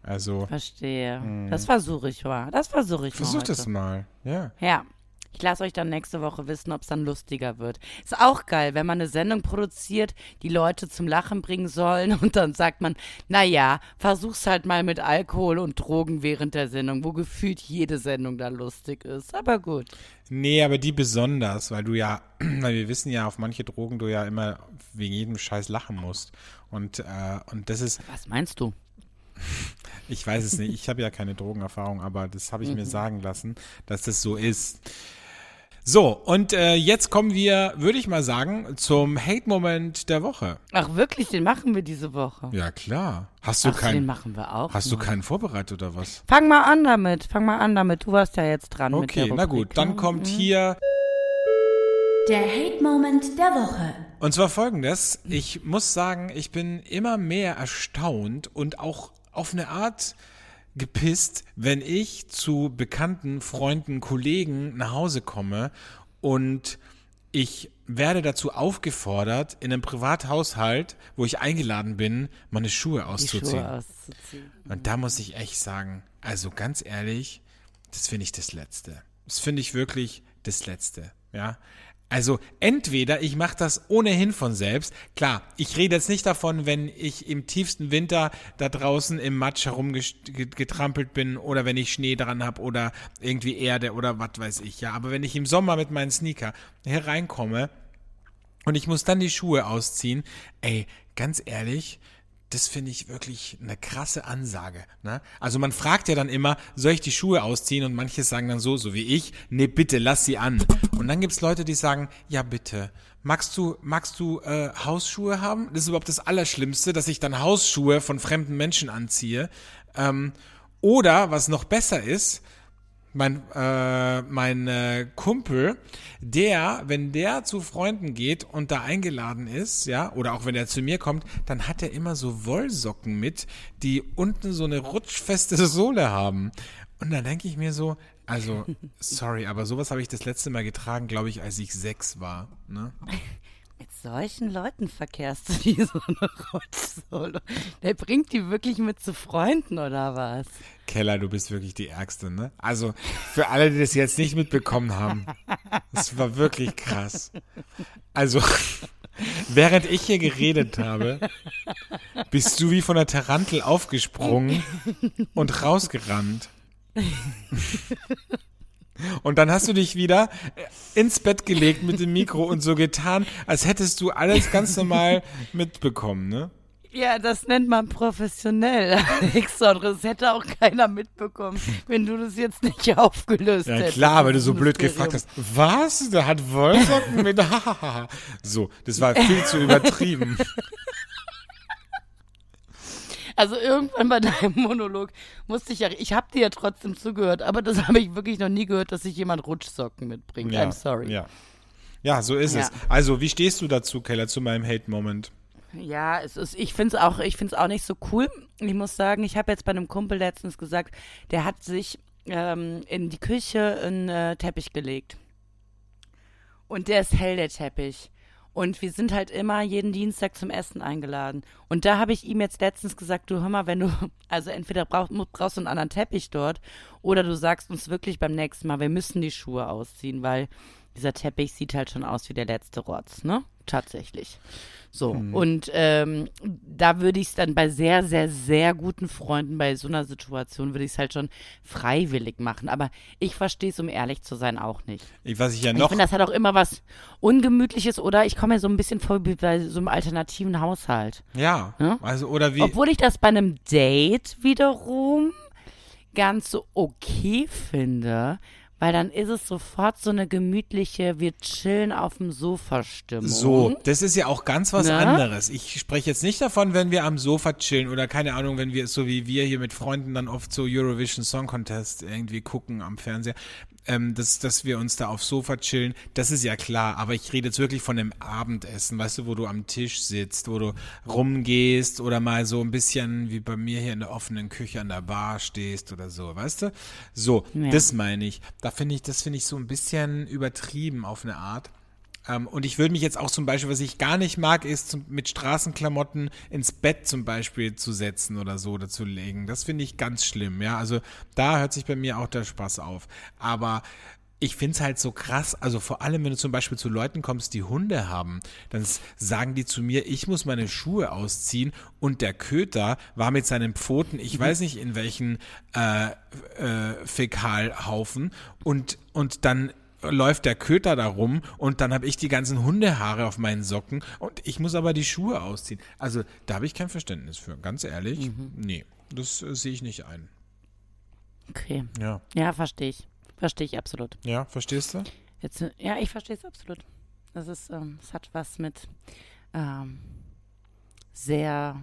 Also, Verstehe. Das versuche ich mal. Das versuche ich versuch mal. das heute. mal. Ja. Ja. Ich lasse euch dann nächste Woche wissen, ob es dann lustiger wird. Ist auch geil, wenn man eine Sendung produziert, die Leute zum Lachen bringen sollen und dann sagt man, naja, versuch's halt mal mit Alkohol und Drogen während der Sendung, wo gefühlt jede Sendung da lustig ist. Aber gut. Nee, aber die besonders, weil du ja, weil wir wissen ja, auf manche Drogen du ja immer wegen jedem Scheiß lachen musst. Und, äh, und das ist, Was meinst du? Ich weiß es nicht. Ich habe ja keine Drogenerfahrung, aber das habe ich mir sagen lassen, dass das so ist. So, und äh, jetzt kommen wir, würde ich mal sagen, zum Hate-Moment der Woche. Ach wirklich, den machen wir diese Woche. Ja, klar. Hast du Ach, den keinen, machen wir auch. hast du noch. keinen vorbereitet oder was? Fang mal an damit. Fang mal an damit. Du warst ja jetzt dran mit der Okay, na gut. Dann ne? kommt hier, Der Hate-Moment der Woche. und zwar folgendes. Ich muss sagen, ich bin immer mehr erstaunt und auch auf eine Art gepisst, wenn ich zu bekannten Freunden, Kollegen nach Hause komme und ich werde dazu aufgefordert, in einem Privathaushalt, wo ich eingeladen bin, meine Schuhe auszuziehen. Schuhe auszuziehen. Und da muss ich echt sagen, also ganz ehrlich, das finde ich das Letzte. Das finde ich wirklich das Letzte. Ja. Also entweder ich mache das ohnehin von selbst. Klar, ich rede jetzt nicht davon, wenn ich im tiefsten Winter da draußen im Matsch herumgetrampelt bin oder wenn ich Schnee dran habe oder irgendwie Erde oder was weiß ich. Ja, aber wenn ich im Sommer mit meinen Sneaker hereinkomme und ich muss dann die Schuhe ausziehen, ey, ganz ehrlich, das finde ich wirklich eine krasse Ansage. Ne? Also man fragt ja dann immer, soll ich die Schuhe ausziehen? Und manche sagen dann so, so wie ich, nee, bitte, lass sie an. Und dann gibt's Leute, die sagen, ja bitte, magst du, magst du äh, Hausschuhe haben? Das ist überhaupt das Allerschlimmste, dass ich dann Hausschuhe von fremden Menschen anziehe. Ähm, oder, was noch besser ist, mein, äh, mein äh, Kumpel, der, wenn der zu Freunden geht und da eingeladen ist, ja, oder auch wenn er zu mir kommt, dann hat er immer so Wollsocken mit, die unten so eine rutschfeste Sohle haben. Und dann denke ich mir so, also, sorry, aber sowas habe ich das letzte Mal getragen, glaube ich, als ich sechs war. Ne? Mit solchen Leuten verkehrst du wie so eine Rutschsohle. Der bringt die wirklich mit zu Freunden oder was? Keller, du bist wirklich die Ärgste, ne? Also, für alle, die das jetzt nicht mitbekommen haben, das war wirklich krass. Also, während ich hier geredet habe, bist du wie von der Tarantel aufgesprungen und rausgerannt. Und dann hast du dich wieder ins Bett gelegt mit dem Mikro und so getan, als hättest du alles ganz normal mitbekommen, ne? Ja, das nennt man professionell, Alexandre. Das hätte auch keiner mitbekommen, wenn du das jetzt nicht aufgelöst Ja hättest. klar, weil du so blöd gefragt hast. Was? Der hat Wollsocken mit So, das war viel zu übertrieben. Also irgendwann bei deinem Monolog musste ich ja, ich habe dir ja trotzdem zugehört, aber das habe ich wirklich noch nie gehört, dass sich jemand Rutschsocken mitbringt. I'm sorry. Ja. Ja, so ist Ja. es. Also, wie stehst du dazu, Keller, zu meinem Hate-Moment? Ja, es ist, ich finde es auch, ich find's auch nicht so cool. Ich muss sagen, ich habe jetzt bei einem Kumpel letztens gesagt, der hat sich ähm, in die Küche einen äh, Teppich gelegt. Und der ist hell, der Teppich. Und wir sind halt immer jeden Dienstag zum Essen eingeladen. Und da habe ich ihm jetzt letztens gesagt, du hör mal, wenn du, also entweder brauch, brauchst du einen anderen Teppich dort oder du sagst uns wirklich beim nächsten Mal, wir müssen die Schuhe ausziehen, weil dieser Teppich sieht halt schon aus wie der letzte Rotz, ne? Tatsächlich. So, mhm. und ähm, da würde ich es dann bei sehr, sehr, sehr guten Freunden, bei so einer Situation, würde ich es halt schon freiwillig machen. Aber ich verstehe es, um ehrlich zu sein, auch nicht. Ich, was ich ja noch. Ich finde, das hat auch immer was Ungemütliches oder ich komme mir so ein bisschen vor wie bei so einem alternativen Haushalt. Ja. ja? Also, oder wie. Obwohl ich das bei einem Date wiederum ganz so okay finde, weil dann ist es sofort so eine gemütliche, wir chillen auf dem Sofa Stimmung. So, das ist ja auch ganz was ne? anderes. Ich spreche jetzt nicht davon, wenn wir am Sofa chillen oder keine Ahnung, wenn wir so wie wir hier mit Freunden dann oft so Eurovision Song Contest irgendwie gucken am Fernseher ähm, dass, dass wir uns da aufs Sofa chillen, das ist ja klar. Aber ich rede jetzt wirklich von dem Abendessen, weißt du, wo du am Tisch sitzt, wo du rumgehst oder mal so ein bisschen wie bei mir hier in der offenen Küche an der Bar stehst oder so, weißt du? So, ja. das meine ich. Da finde ich, das finde ich so ein bisschen übertrieben auf eine Art. Ähm, und ich würde mich jetzt auch zum Beispiel, was ich gar nicht mag, ist zum, mit Straßenklamotten ins Bett zum Beispiel zu setzen oder so oder zu legen. Das finde ich ganz schlimm, ja. Also da hört sich bei mir auch der Spaß auf. Aber ich finde es halt so krass, also vor allem, wenn du zum Beispiel zu Leuten kommst, die Hunde haben, dann sagen die zu mir, ich muss meine Schuhe ausziehen und der Köter war mit seinen Pfoten, ich weiß nicht in welchen äh, äh, Fäkalhaufen und, und dann läuft der Köter da rum und dann habe ich die ganzen Hundehaare auf meinen Socken und ich muss aber die Schuhe ausziehen. Also da habe ich kein Verständnis für, ganz ehrlich. Mhm. Nee, das äh, sehe ich nicht ein. Okay. Ja. Ja, verstehe ich. Verstehe ich absolut. Ja, verstehst du? Jetzt, ja, ich verstehe es absolut. Das ist, ähm, es hat was mit ähm, sehr,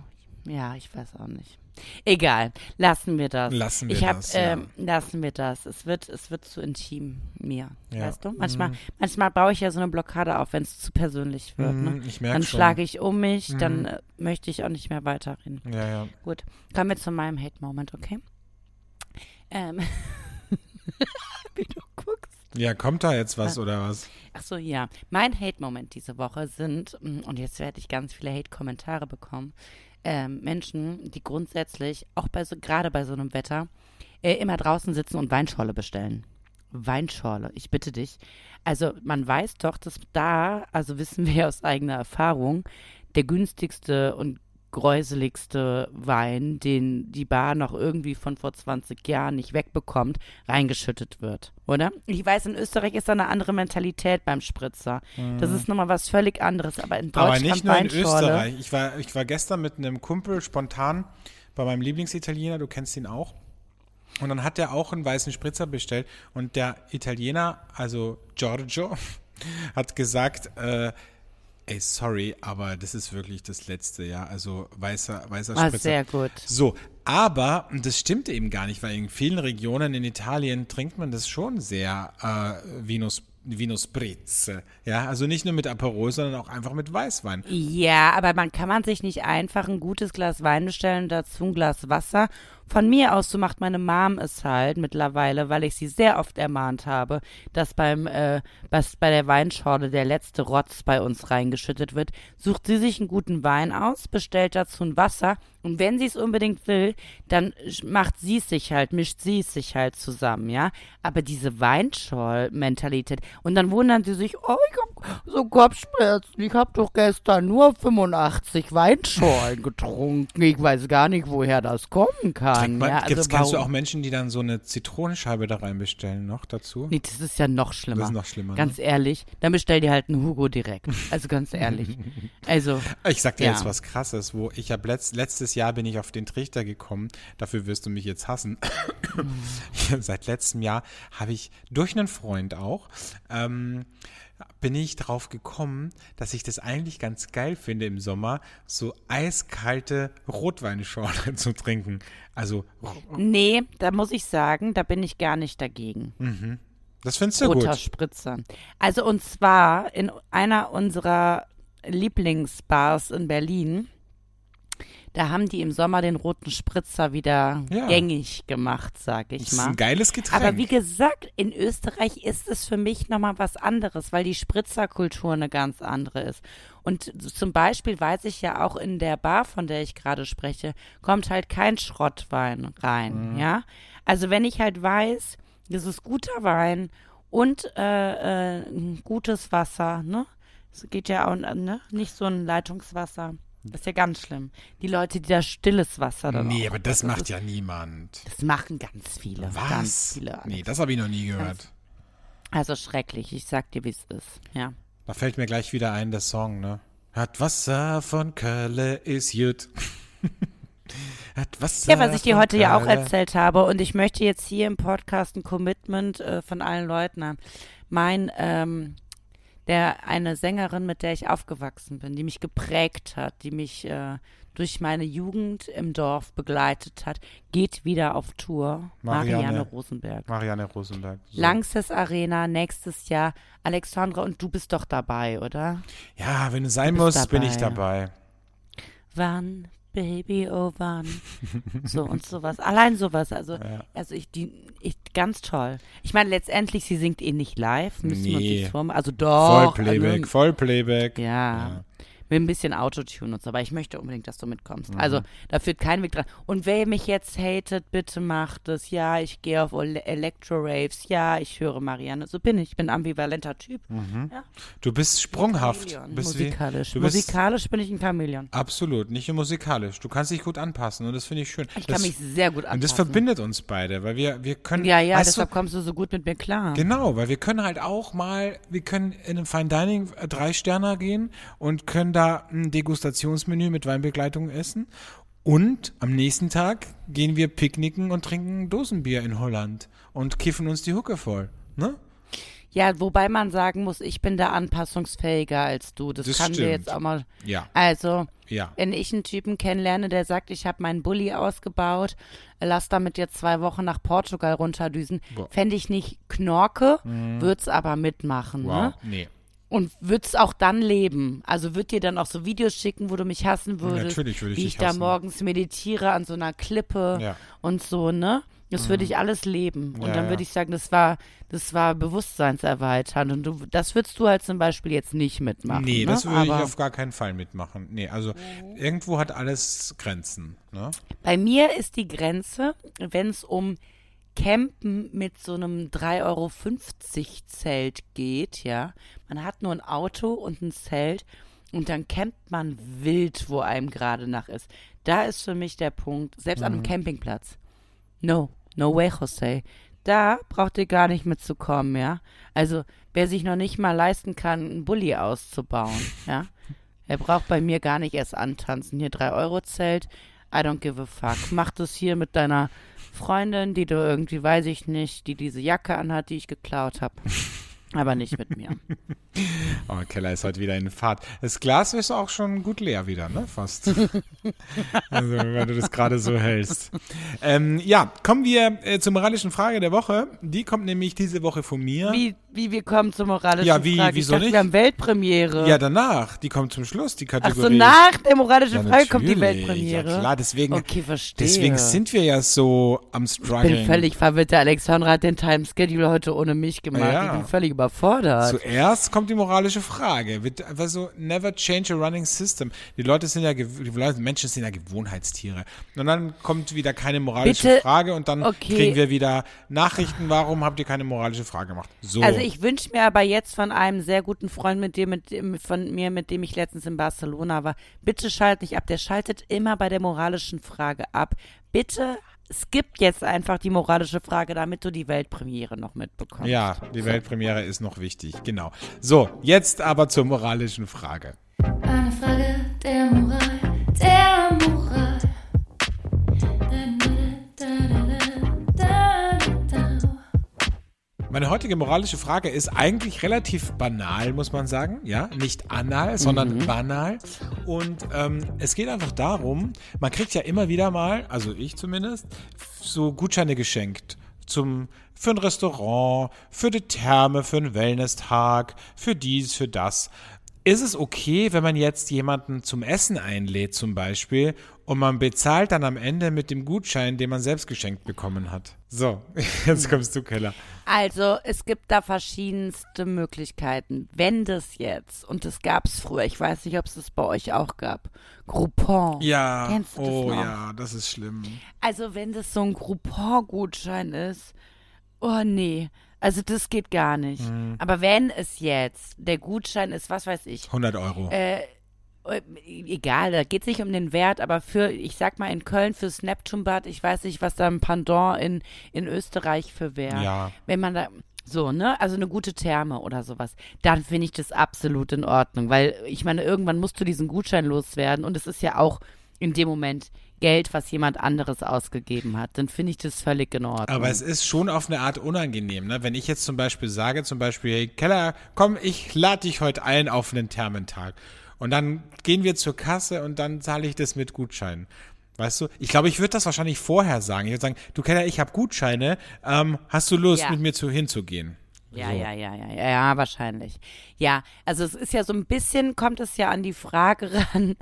ja, ich weiß auch nicht. Egal, lassen wir das. Lassen wir hab, das. Ähm, ja. Lassen wir das. Es wird, es wird zu intim mir. Ja. Weißt du? Manchmal, mhm. manchmal baue ich ja so eine Blockade auf, wenn es zu persönlich wird. Mhm, ne? Ich merke Dann schon. schlage ich um mich, mhm. dann äh, möchte ich auch nicht mehr weiterreden. Ja, ja. Gut, kommen wir zu meinem Hate-Moment, okay? Ähm. Wie du guckst. Ja, kommt da jetzt was oder was? Ach so, ja. Mein Hate-Moment diese Woche sind, mm, und jetzt werde ich ganz viele Hate-Kommentare bekommen, ähm, Menschen, die grundsätzlich, auch bei so, gerade bei so einem Wetter, äh, immer draußen sitzen und Weinschorle bestellen. Weinschorle, ich bitte dich. Also man weiß doch, dass da, also wissen wir aus eigener Erfahrung, der günstigste und gräuseligste Wein, den die Bar noch irgendwie von vor 20 Jahren nicht wegbekommt, reingeschüttet wird, oder? Ich weiß, in Österreich ist da eine andere Mentalität beim Spritzer. Mhm. Das ist nochmal was völlig anderes, aber in Deutschland Aber nicht nur in Österreich. Ich war, ich war gestern mit einem Kumpel spontan bei meinem Lieblingsitaliener, du kennst ihn auch. Und dann hat er auch einen weißen Spritzer bestellt und der Italiener, also Giorgio, hat gesagt, äh, Ey, sorry, aber das ist wirklich das letzte, ja. Also weißer, weißer War Spritzer. sehr gut. So, aber das stimmt eben gar nicht, weil in vielen Regionen in Italien trinkt man das schon sehr äh, Vinus Vino Spritz. Ja, also nicht nur mit Aperol, sondern auch einfach mit Weißwein. Ja, aber man kann man sich nicht einfach ein gutes Glas Wein bestellen dazu ein Glas Wasser von mir aus, so macht meine Mom es halt mittlerweile, weil ich sie sehr oft ermahnt habe, dass beim, äh, was bei der Weinschorle der letzte Rotz bei uns reingeschüttet wird, sucht sie sich einen guten Wein aus, bestellt dazu ein Wasser und wenn sie es unbedingt will, dann macht sie es sich halt, mischt sie es sich halt zusammen, ja. Aber diese Weinschorl-Mentalität und dann wundern sie sich, oh, ich hab so Kopfschmerzen, ich hab doch gestern nur 85 Weinschorlen getrunken, ich weiß gar nicht, woher das kommen kann sagen. Man, ja, also kennst warum? du auch Menschen, die dann so eine Zitronenscheibe da rein bestellen noch dazu? Nee, das ist ja noch schlimmer. Das ist noch schlimmer. Ganz ne? ehrlich, dann bestell dir halt einen Hugo direkt. Also ganz ehrlich. also. Ich sag dir ja. jetzt was krasses, wo ich habe letzt, letztes Jahr bin ich auf den Trichter gekommen, dafür wirst du mich jetzt hassen. Seit letztem Jahr habe ich durch einen Freund auch ähm, bin ich drauf gekommen, dass ich das eigentlich ganz geil finde im Sommer, so eiskalte Rotweinschorle zu trinken. Also. Nee, da muss ich sagen, da bin ich gar nicht dagegen. Mhm. Das findest du Roter gut. Spritzer. Also und zwar in einer unserer Lieblingsbars in Berlin Da haben die im Sommer den roten Spritzer wieder Ja. gängig gemacht, sag ich Das ist mal. ein geiles Getränk. Aber wie gesagt, in Österreich ist es für mich nochmal was anderes, weil die Spritzerkultur eine ganz andere ist. Und zum Beispiel weiß ich ja auch in der Bar, von der ich gerade spreche, kommt halt kein Schrottwein rein, ja. Also wenn ich halt weiß, das ist guter Wein und äh, äh, gutes Wasser, ne? Es geht ja auch, ne? Nicht so ein Leitungswasser. Das ist ja ganz schlimm. Die Leute, die da stilles Wasser dann nee, aber das ist- macht ja niemand. Das machen ganz viele. Was? Ganz viele. Nee, das habe ich noch nie gehört. Also schrecklich, ich sag dir, wie es ist. Ja. Da fällt mir gleich wieder ein, der Song, ne? Hat Wasser von Kölle ist gut. Hat Wasser Ja, was ich dir heute ja auch Kölle. erzählt habe und ich möchte jetzt hier im Podcast ein Commitment äh, von allen Leuten haben. Mein, ähm, der eine Sängerin, mit der ich aufgewachsen bin, die mich geprägt hat, die mich äh, durch meine Jugend im Dorf begleitet hat, geht wieder auf Tour. Marianne. Marianne Rosenberg. Marianne Rosenberg. So. Langsess Arena nächstes Jahr. Alexandra, und du bist doch dabei, oder? Ja, wenn es sein muss, bin ich dabei. dabei. Wann, Baby, oh wann. so und sowas. Allein sowas. Also, also ich, die, ich, ganz toll. Ich meine, letztendlich, sie singt eh nicht live. Müssen wir uns Nee. nicht vormachen. Also doch. Vollplayback, also, Vollplayback. ja. Mit ein bisschen Autotune und so, aber ich möchte unbedingt, dass du mitkommst. Mhm. Also, da führt kein Weg dran. Und wer mich jetzt hatet, bitte macht es. Ja, ich gehe auf Ele- Electro-Raves. Ja, ich höre Marianne. So bin ich. Ich bin ein ambivalenter Typ. Du bist sprunghaft. Bist wie- Musikalisch. Bist Musikalisch bin ich ein Chamäleon. absolut, nicht nur musikalisch. Du kannst dich gut anpassen und das finde ich schön. Ich das, kann mich sehr gut anpassen. und das verbindet uns beide, weil wir, wir können. Ja, ja, deshalb du, kommst du so gut mit mir klar. Genau, weil wir können halt auch mal, wir können in einem Fine Dining äh, drei Sterner gehen und können da ein Degustationsmenü mit Weinbegleitung essen. Und am nächsten Tag gehen wir picknicken und trinken Dosenbier in Holland und kiffen uns die Hucke voll. Ne? Ja, wobei man sagen muss, ich bin da anpassungsfähiger als du. Das, Das kann dir stimmt. jetzt auch mal. Ja, Also, ja. wenn ich einen Typen kennenlerne, der sagt, ich habe meinen Bulli ausgebaut, lass damit jetzt zwei Wochen nach Portugal runterdüsen. Mhm. fände ich nicht Knorke, würd's aber mitmachen. Wow. Ne? Nee. Und würd's auch dann leben. Also würd dir dann auch so Videos schicken, wo du mich hassen würdest. Natürlich würde ich Wie dich ich da hassen. morgens meditiere an so einer Klippe Ja. Mhm. und so, ne? Das würde ich alles leben. Und Ja, dann ja. würde ich sagen, das war, das war bewusstseinserweiternd. Und du, das würdest du halt zum Beispiel jetzt nicht mitmachen. Nee, ne? das würde ich Aber auf gar keinen Fall mitmachen. Nee, also irgendwo hat alles Grenzen. Ne? bei mir ist die Grenze, wenn es um Campen mit so einem 3,50 Euro Zelt geht, ja. Man hat nur ein Auto und ein Zelt und dann campt man wild, wo einem gerade nach ist. Da ist für mich der Punkt, selbst an einem Campingplatz. No, no way, Jose. Da braucht ihr gar nicht mitzukommen, ja. Also, wer sich noch nicht mal leisten kann, einen Bulli auszubauen, ja. Er braucht bei mir gar nicht erst antanzen. Hier 3-Euro-Zelt, I don't give a fuck. Mach das hier mit deiner Freundin, die du irgendwie, weiß ich nicht, die diese Jacke anhat, die ich geklaut habe. Aber nicht mit mir. Oh, Keller ist heute wieder in Fahrt. Das Glas ist auch schon gut leer wieder, ne? Fast. also, wenn du das gerade so hältst. Ähm, ja, kommen wir äh, zur moralischen Frage der Woche. Die kommt nämlich diese Woche von mir. Wie, wie wir kommen zur moralischen Ja, wie- Frage. wieso ich dachte, nicht? wir haben Weltpremiere. Ja, danach. Die kommt zum Schluss, die Ach Kategorie. so, nach der moralischen Ja, Frage kommt die. Weltpremiere. Ja, klar, deswegen, Okay, verstehe. deswegen sind wir ja so am Ich bin völlig verwirrt. Der Alexandra hat den Time Schedule heute ohne mich gemacht. Ja. Ich bin völlig überfordert. Zuerst kommt die moralische Frage. Wird einfach so, never change a running system. Die Leute sind ja, die Menschen sind ja Gewohnheitstiere. Und dann kommt wieder keine moralische Bitte? Frage und dann Okay. kriegen wir wieder Nachrichten, warum habt ihr keine moralische Frage gemacht? So. Also ich wünsche mir aber jetzt von einem sehr guten Freund mit dem, mit dem, von mir, mit dem ich letztens in Barcelona war, bitte schalt nicht ab. Der schaltet immer bei der moralischen Frage ab. Bitte skip jetzt einfach die moralische Frage, damit du die Weltpremiere noch mitbekommst. ja, die Weltpremiere ist noch wichtig, genau. So, jetzt aber zur moralischen Frage. Eine Frage der Moral, Meine heutige moralische Frage ist eigentlich relativ banal, muss man sagen. Ja, nicht anal, sondern banal. Und ähm, es geht einfach darum, man kriegt ja immer wieder mal, also ich zumindest, so Gutscheine geschenkt. Zum, für ein Restaurant, für die Therme, für einen Wellness-Tag, für dies, für das. Ist es okay, wenn man jetzt jemanden zum Essen einlädt zum Beispiel und man bezahlt dann am Ende mit dem Gutschein, den man selbst geschenkt bekommen hat? So, jetzt kommst du, Keller. Also es gibt da verschiedenste Möglichkeiten. Wenn das jetzt, und das gab es früher, ich weiß nicht, ob es das bei euch auch gab, Groupon. Ja, Kennst du das oh noch? ja, das ist schlimm. Also wenn das so ein Groupon-Gutschein ist, oh nee, also das geht gar nicht. Mhm. Aber wenn es jetzt der Gutschein ist, was weiß ich, 100 Euro. äh, egal, da geht es nicht um den Wert, aber für, ich sag mal in Köln fürs Neptunbad, ich weiß nicht, was da ein Pendant in, in Österreich für wäre. Ja. Wenn man da, so, ne, also eine gute Therme oder sowas, dann finde ich das absolut in Ordnung, weil ich meine, irgendwann musst du diesen Gutschein loswerden und es ist ja auch in dem Moment Geld, was jemand anderes ausgegeben hat, dann finde ich das völlig in Ordnung. Aber es ist schon auf eine Art unangenehm, ne? Wenn ich jetzt zum Beispiel sage, zum Beispiel, hey Keller, komm, ich lade dich heute ein auf einen Thermentag. Und dann gehen wir zur Kasse und dann zahle ich das mit Gutscheinen. Weißt du? Ich glaube, ich würde das wahrscheinlich vorher sagen. Ich würde sagen, du Keller, ich habe Gutscheine, ähm, hast du Lust, Ja. mit mir zu, hinzugehen? Ja, So. ja, ja, ja, ja, wahrscheinlich. Ja, also es ist ja so ein bisschen, kommt es ja an die Frage ran,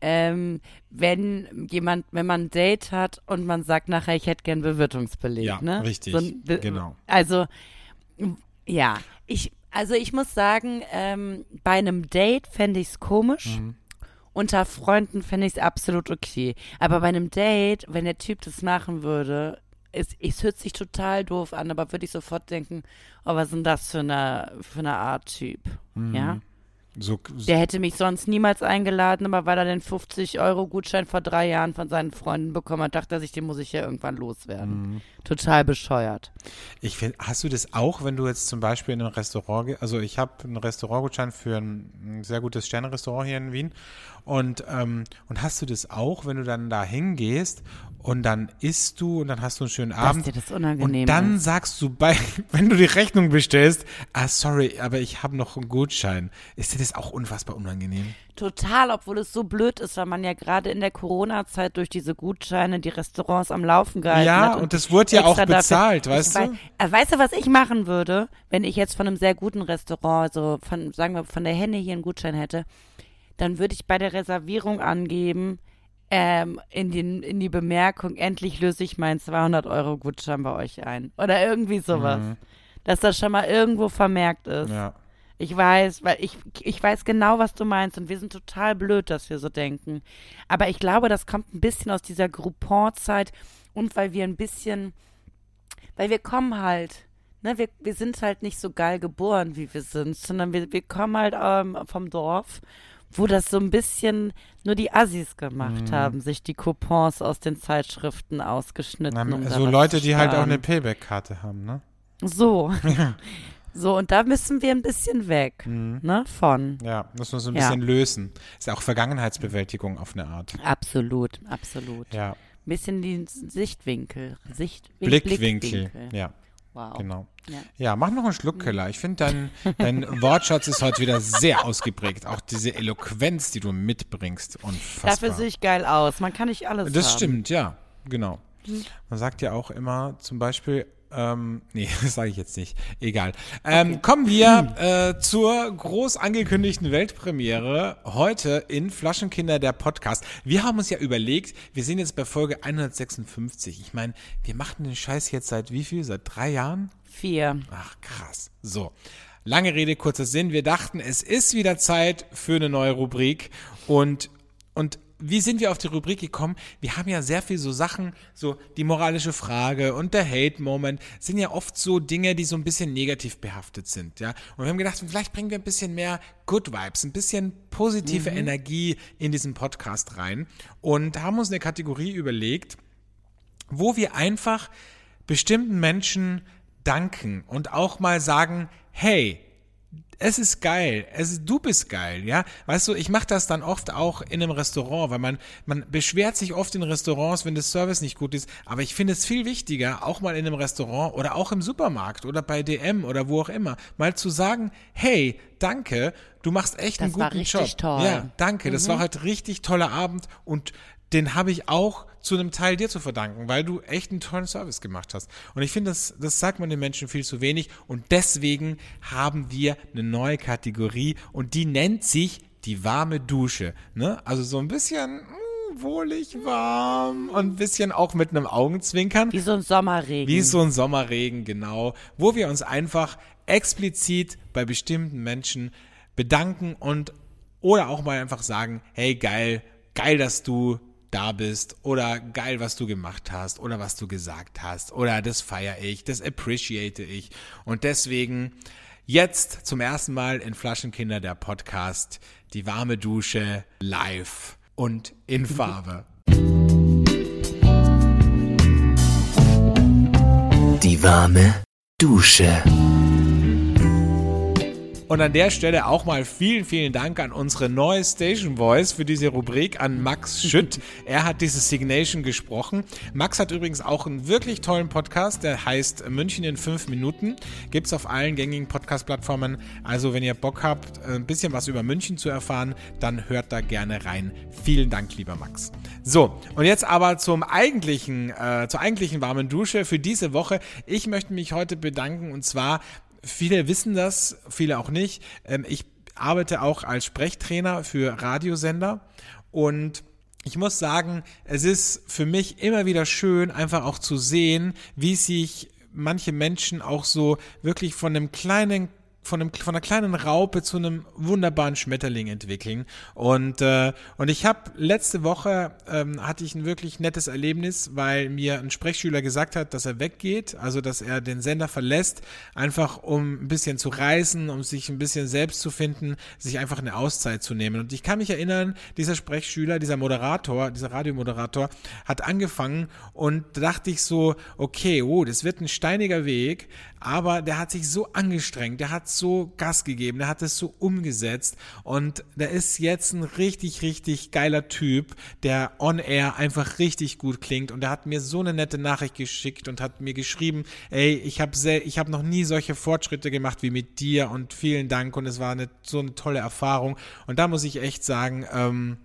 ähm, wenn jemand, wenn man ein Date hat und man sagt nachher, ich hätte gern Bewirtungsbeleg, Ja, ne? richtig, ein Be- genau. Also, ja, ich, also ich muss sagen, ähm, bei einem Date fände ich es komisch. Mhm. Unter Freunden fände ich es absolut okay. Aber bei einem Date, wenn der Typ das machen würde, es, es hört sich total doof an, aber würde ich sofort denken, oh, was ist denn das für eine, für eine Art Typ? Mhm. Ja? So, Der hätte mich sonst niemals eingeladen, aber weil er den 50-Euro-Gutschein vor drei Jahren von seinen Freunden bekommen hat, dachte er sich, den muss ich ja irgendwann loswerden. Mhm. Total bescheuert. Ich finde, hast du das auch, wenn du jetzt zum Beispiel in ein Restaurant gehst? Also ich habe einen Restaurantgutschein für ein, ein sehr gutes Sterne-Restaurant hier in Wien. Und, ähm, und hast du das auch, wenn du dann da hingehst und dann isst du und dann hast du einen schönen Abend. dir das unangenehm und dann ist. sagst du bei, wenn du die Rechnung bestellst, ah sorry, aber ich habe noch einen Gutschein. Ist dir das auch unfassbar unangenehm? Total, obwohl es so blöd ist, weil man ja gerade in der Corona-Zeit durch diese Gutscheine die Restaurants am Laufen gehalten Ja, hat. und das wurde ja auch dafür- bezahlt, Ich weißt wei- du? Äh, weißt du, was ich machen würde, wenn ich jetzt von einem sehr guten Restaurant, so von, sagen wir, von der Henne hier einen Gutschein hätte? Dann würde ich bei der Reservierung angeben, ähm, in, den, in die Bemerkung, endlich löse ich meinen 200-Euro-Gutschein bei euch ein. Oder irgendwie sowas. Dass das schon mal irgendwo vermerkt ist. Mhm. Ja. Ich weiß, weil ich, ich weiß genau, was du meinst und wir sind total blöd, dass wir so denken. Aber ich glaube, das kommt ein bisschen aus dieser Groupon-Zeit und weil wir ein bisschen, weil wir kommen halt, ne, wir, wir sind halt nicht so geil geboren, wie wir sind, sondern wir, wir kommen halt ähm, vom Dorf, wo das so ein bisschen nur die Assis gemacht haben, sich die Coupons aus den Zeitschriften ausgeschnitten. um da so Leute, die halt auch eine Payback-Karte haben, ne? So. So, und da müssen wir ein bisschen weg, Mhm. ne, von. Ja, muss man so ein Ja. bisschen lösen. Ist ja auch Vergangenheitsbewältigung auf eine Art. Absolut, absolut. Ja. Ein bisschen die Sichtwinkel. Sicht, Blickwinkel. Ja, Wow. genau. Ja. Ja, mach noch einen Schluck, Keller. Ich finde, dein, dein Wortschatz ist heute wieder sehr ausgeprägt. Auch diese Eloquenz, die du mitbringst. Unfassbar. Dafür sehe ich geil aus. Man kann nicht alles Das haben. stimmt, ja, genau. Man sagt ja auch immer zum Beispiel, ähm, nee, das sage ich jetzt nicht, egal. Ähm, Kommen wir äh, zur groß angekündigten Weltpremiere heute in Flaschenkinder der Podcast. Wir haben uns ja überlegt, wir sind jetzt bei Folge 156. Ich meine, wir machen den Scheiß jetzt seit wie viel? Seit drei Jahren? Vier. Ach, krass. So. Lange Rede, kurzer Sinn. Wir dachten, es ist wieder Zeit für eine neue Rubrik. Und, und wie sind wir auf die Rubrik gekommen? Wir haben ja sehr viel so Sachen, so die moralische Frage und der Hate-Moment sind ja oft so Dinge, die so ein bisschen negativ behaftet sind, ja. Und wir haben gedacht, vielleicht bringen wir ein bisschen mehr Good Vibes, ein bisschen positive Energie in diesen Podcast rein und haben uns eine Kategorie überlegt, wo wir einfach bestimmten Menschen danken und auch mal sagen, hey, es ist geil, es ist, du bist geil, ja. Weißt du, ich mache das dann oft auch in einem Restaurant, weil man, man beschwert sich oft in Restaurants, wenn das Service nicht gut ist. Aber ich finde es viel wichtiger, auch mal in einem Restaurant oder auch im Supermarkt oder bei DM oder wo auch immer, mal zu sagen, hey, danke, du machst echt einen Das war guten richtig Job. toll. Ja, danke, das war heute richtig toller Abend und den habe ich auch zu einem Teil dir zu verdanken, weil du echt einen tollen Service gemacht hast. Und ich finde, das, das sagt man den Menschen viel zu wenig. Und deswegen haben wir eine neue Kategorie und die nennt sich die warme Dusche. Ne? Also so ein bisschen mh, wohlig warm und ein bisschen auch mit einem Augenzwinkern. Wie so ein Sommerregen. Wie so ein Sommerregen, genau. Wo wir uns einfach explizit bei bestimmten Menschen bedanken und oder auch mal einfach sagen, hey geil, geil, dass du da bist oder geil, was du gemacht hast oder was du gesagt hast oder das feiere ich, das appreciate ich und deswegen jetzt zum ersten Mal in Flaschenkinder der Podcast die warme Dusche live und in Farbe. Die warme Dusche. Und an der Stelle auch mal vielen, vielen Dank an unsere neue Station Voice für diese Rubrik, an Max Schütt. Er hat diese Signation gesprochen. Max hat übrigens auch einen wirklich tollen Podcast, der heißt München in fünf Minuten. Gibt's auf allen gängigen Podcast-Plattformen. Also wenn ihr Bock habt, ein bisschen was über München zu erfahren, dann hört da gerne rein. Vielen Dank, lieber Max. So, und jetzt aber zum eigentlichen, äh, zur eigentlichen warmen Dusche für diese Woche. Ich möchte mich heute bedanken und zwar viele wissen das, viele auch nicht. Ähm, ich arbeite auch als Sprechtrainer für Radiosender und ich muss sagen, es ist für mich immer wieder schön, einfach auch zu sehen, wie sich manche Menschen auch so wirklich von einem kleinen von, einem, von einer kleinen Raupe zu einem wunderbaren Schmetterling entwickeln. Und, äh, und ich habe letzte Woche ähm, hatte ich ein wirklich nettes Erlebnis, weil mir ein Sprechschüler gesagt hat, dass er weggeht, also dass er den Sender verlässt, einfach um ein bisschen zu reisen, um sich ein bisschen selbst zu finden, sich einfach eine Auszeit zu nehmen. Und ich kann mich erinnern, dieser Sprechschüler, dieser Moderator, dieser Radiomoderator hat angefangen und da dachte ich so, okay, oh, das wird ein steiniger Weg, aber der hat sich so angestrengt, der hat so Gas gegeben, der hat es so umgesetzt und der ist jetzt ein richtig, richtig geiler Typ, der on air einfach richtig gut klingt und der hat mir so eine nette Nachricht geschickt und hat mir geschrieben, ey, ich habe habe noch nie solche Fortschritte gemacht wie mit dir und vielen Dank und es war eine, so eine tolle Erfahrung. Und da muss ich echt sagen, ähm,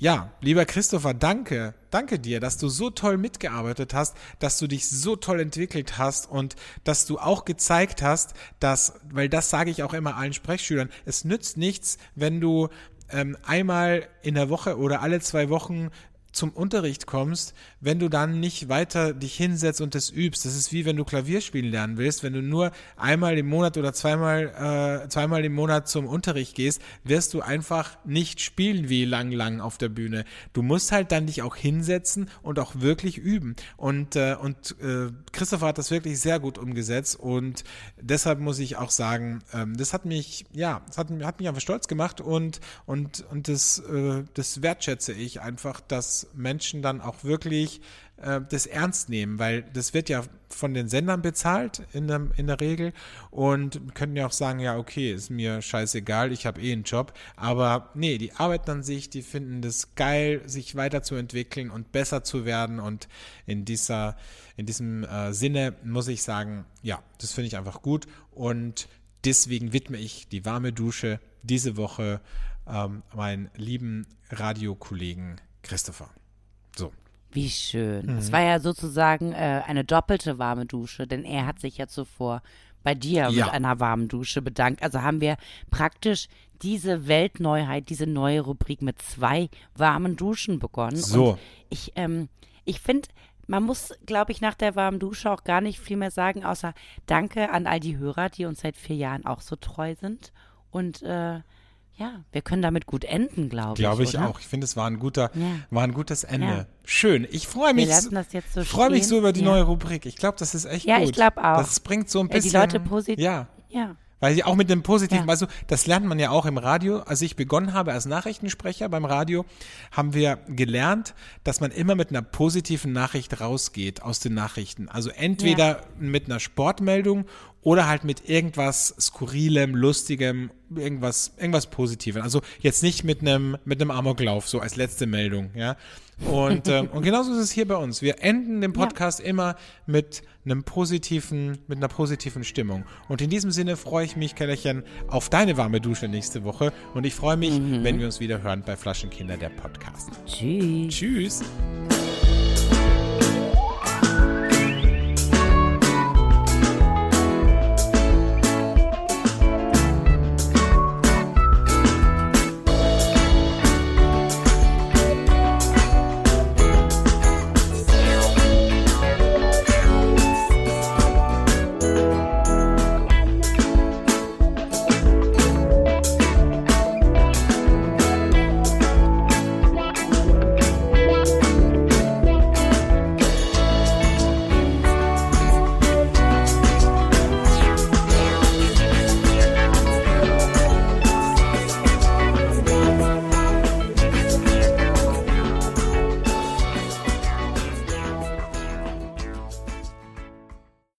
ja, lieber Christopher, danke, danke dir, dass du so toll mitgearbeitet hast, dass du dich so toll entwickelt hast und dass du auch gezeigt hast, dass, weil das sage ich auch immer allen Sprechschülern, es nützt nichts, wenn du ähm, einmal in der Woche oder alle zwei Wochen zum Unterricht kommst, wenn du dann nicht weiter dich hinsetzt und das übst. Das ist wie wenn du Klavier spielen lernen willst. Wenn du nur einmal im Monat oder zweimal, äh, zweimal im Monat zum Unterricht gehst, wirst du einfach nicht spielen wie lang, lang auf der Bühne. Du musst halt dann dich auch hinsetzen und auch wirklich üben. Und, äh, und äh, Christopher hat das wirklich sehr gut umgesetzt und deshalb muss ich auch sagen, ähm, das hat mich, ja, das hat, hat mich einfach stolz gemacht und, und, und das, äh, das wertschätze ich einfach, dass Menschen dann auch wirklich äh, das ernst nehmen, weil das wird ja von den Sendern bezahlt in der, in der Regel und können ja auch sagen, ja, okay, ist mir scheißegal, ich habe eh einen Job, aber nee, die arbeiten an sich, die finden das geil, sich weiterzuentwickeln und besser zu werden. Und in dieser, in diesem äh, Sinne muss ich sagen, ja, das finde ich einfach gut. Und deswegen widme ich die warme Dusche diese Woche ähm, meinen lieben Radiokollegen Christopher. So. Wie schön. Es war ja sozusagen äh, eine doppelte warme Dusche, denn er hat sich ja zuvor bei dir Ja. mit einer warmen Dusche bedankt. Also haben wir praktisch diese Weltneuheit, diese neue Rubrik mit zwei warmen Duschen begonnen. So. Und ich, ähm, ich finde, man muss, glaube ich, nach der warmen Dusche auch gar nicht viel mehr sagen, außer Danke an all die Hörer, die uns seit vier Jahren auch so treu sind. Und äh, ja, wir können damit gut enden, glaube ich. Glaube ich oder? auch. Ich finde, es war ein guter, Ja. war ein gutes Ende. Ja. Schön. Ich freue mich. lassen das jetzt so ich freue mich so über die Ja. neue Rubrik. Ich glaube, das ist echt Ja, gut. ich glaub auch. Das bringt so ein Äh, die bisschen. Leute posit- Ja. Ja. Weil sie auch mit dem Positiven, Ja. also das lernt man ja auch im Radio. Als ich begonnen habe als Nachrichtensprecher beim Radio, haben wir gelernt, dass man immer mit einer positiven Nachricht rausgeht aus den Nachrichten. Also entweder mit einer Sportmeldung oder halt mit irgendwas Skurrilem, Lustigem, irgendwas, irgendwas Positivem. Also jetzt nicht mit einem mit einem Amoklauf, so als letzte Meldung, ja. Und, ähm, und genauso ist es hier bei uns. Wir enden den Podcast ja. immer mit einem positiven, mit einer positiven Stimmung. Und in diesem Sinne freue ich mich, Kellerchen, auf deine warme Dusche nächste Woche. Und ich freue mich, mhm. wenn wir uns wieder hören bei Flaschenkinder, der Podcast. Tschüss. Tschüss.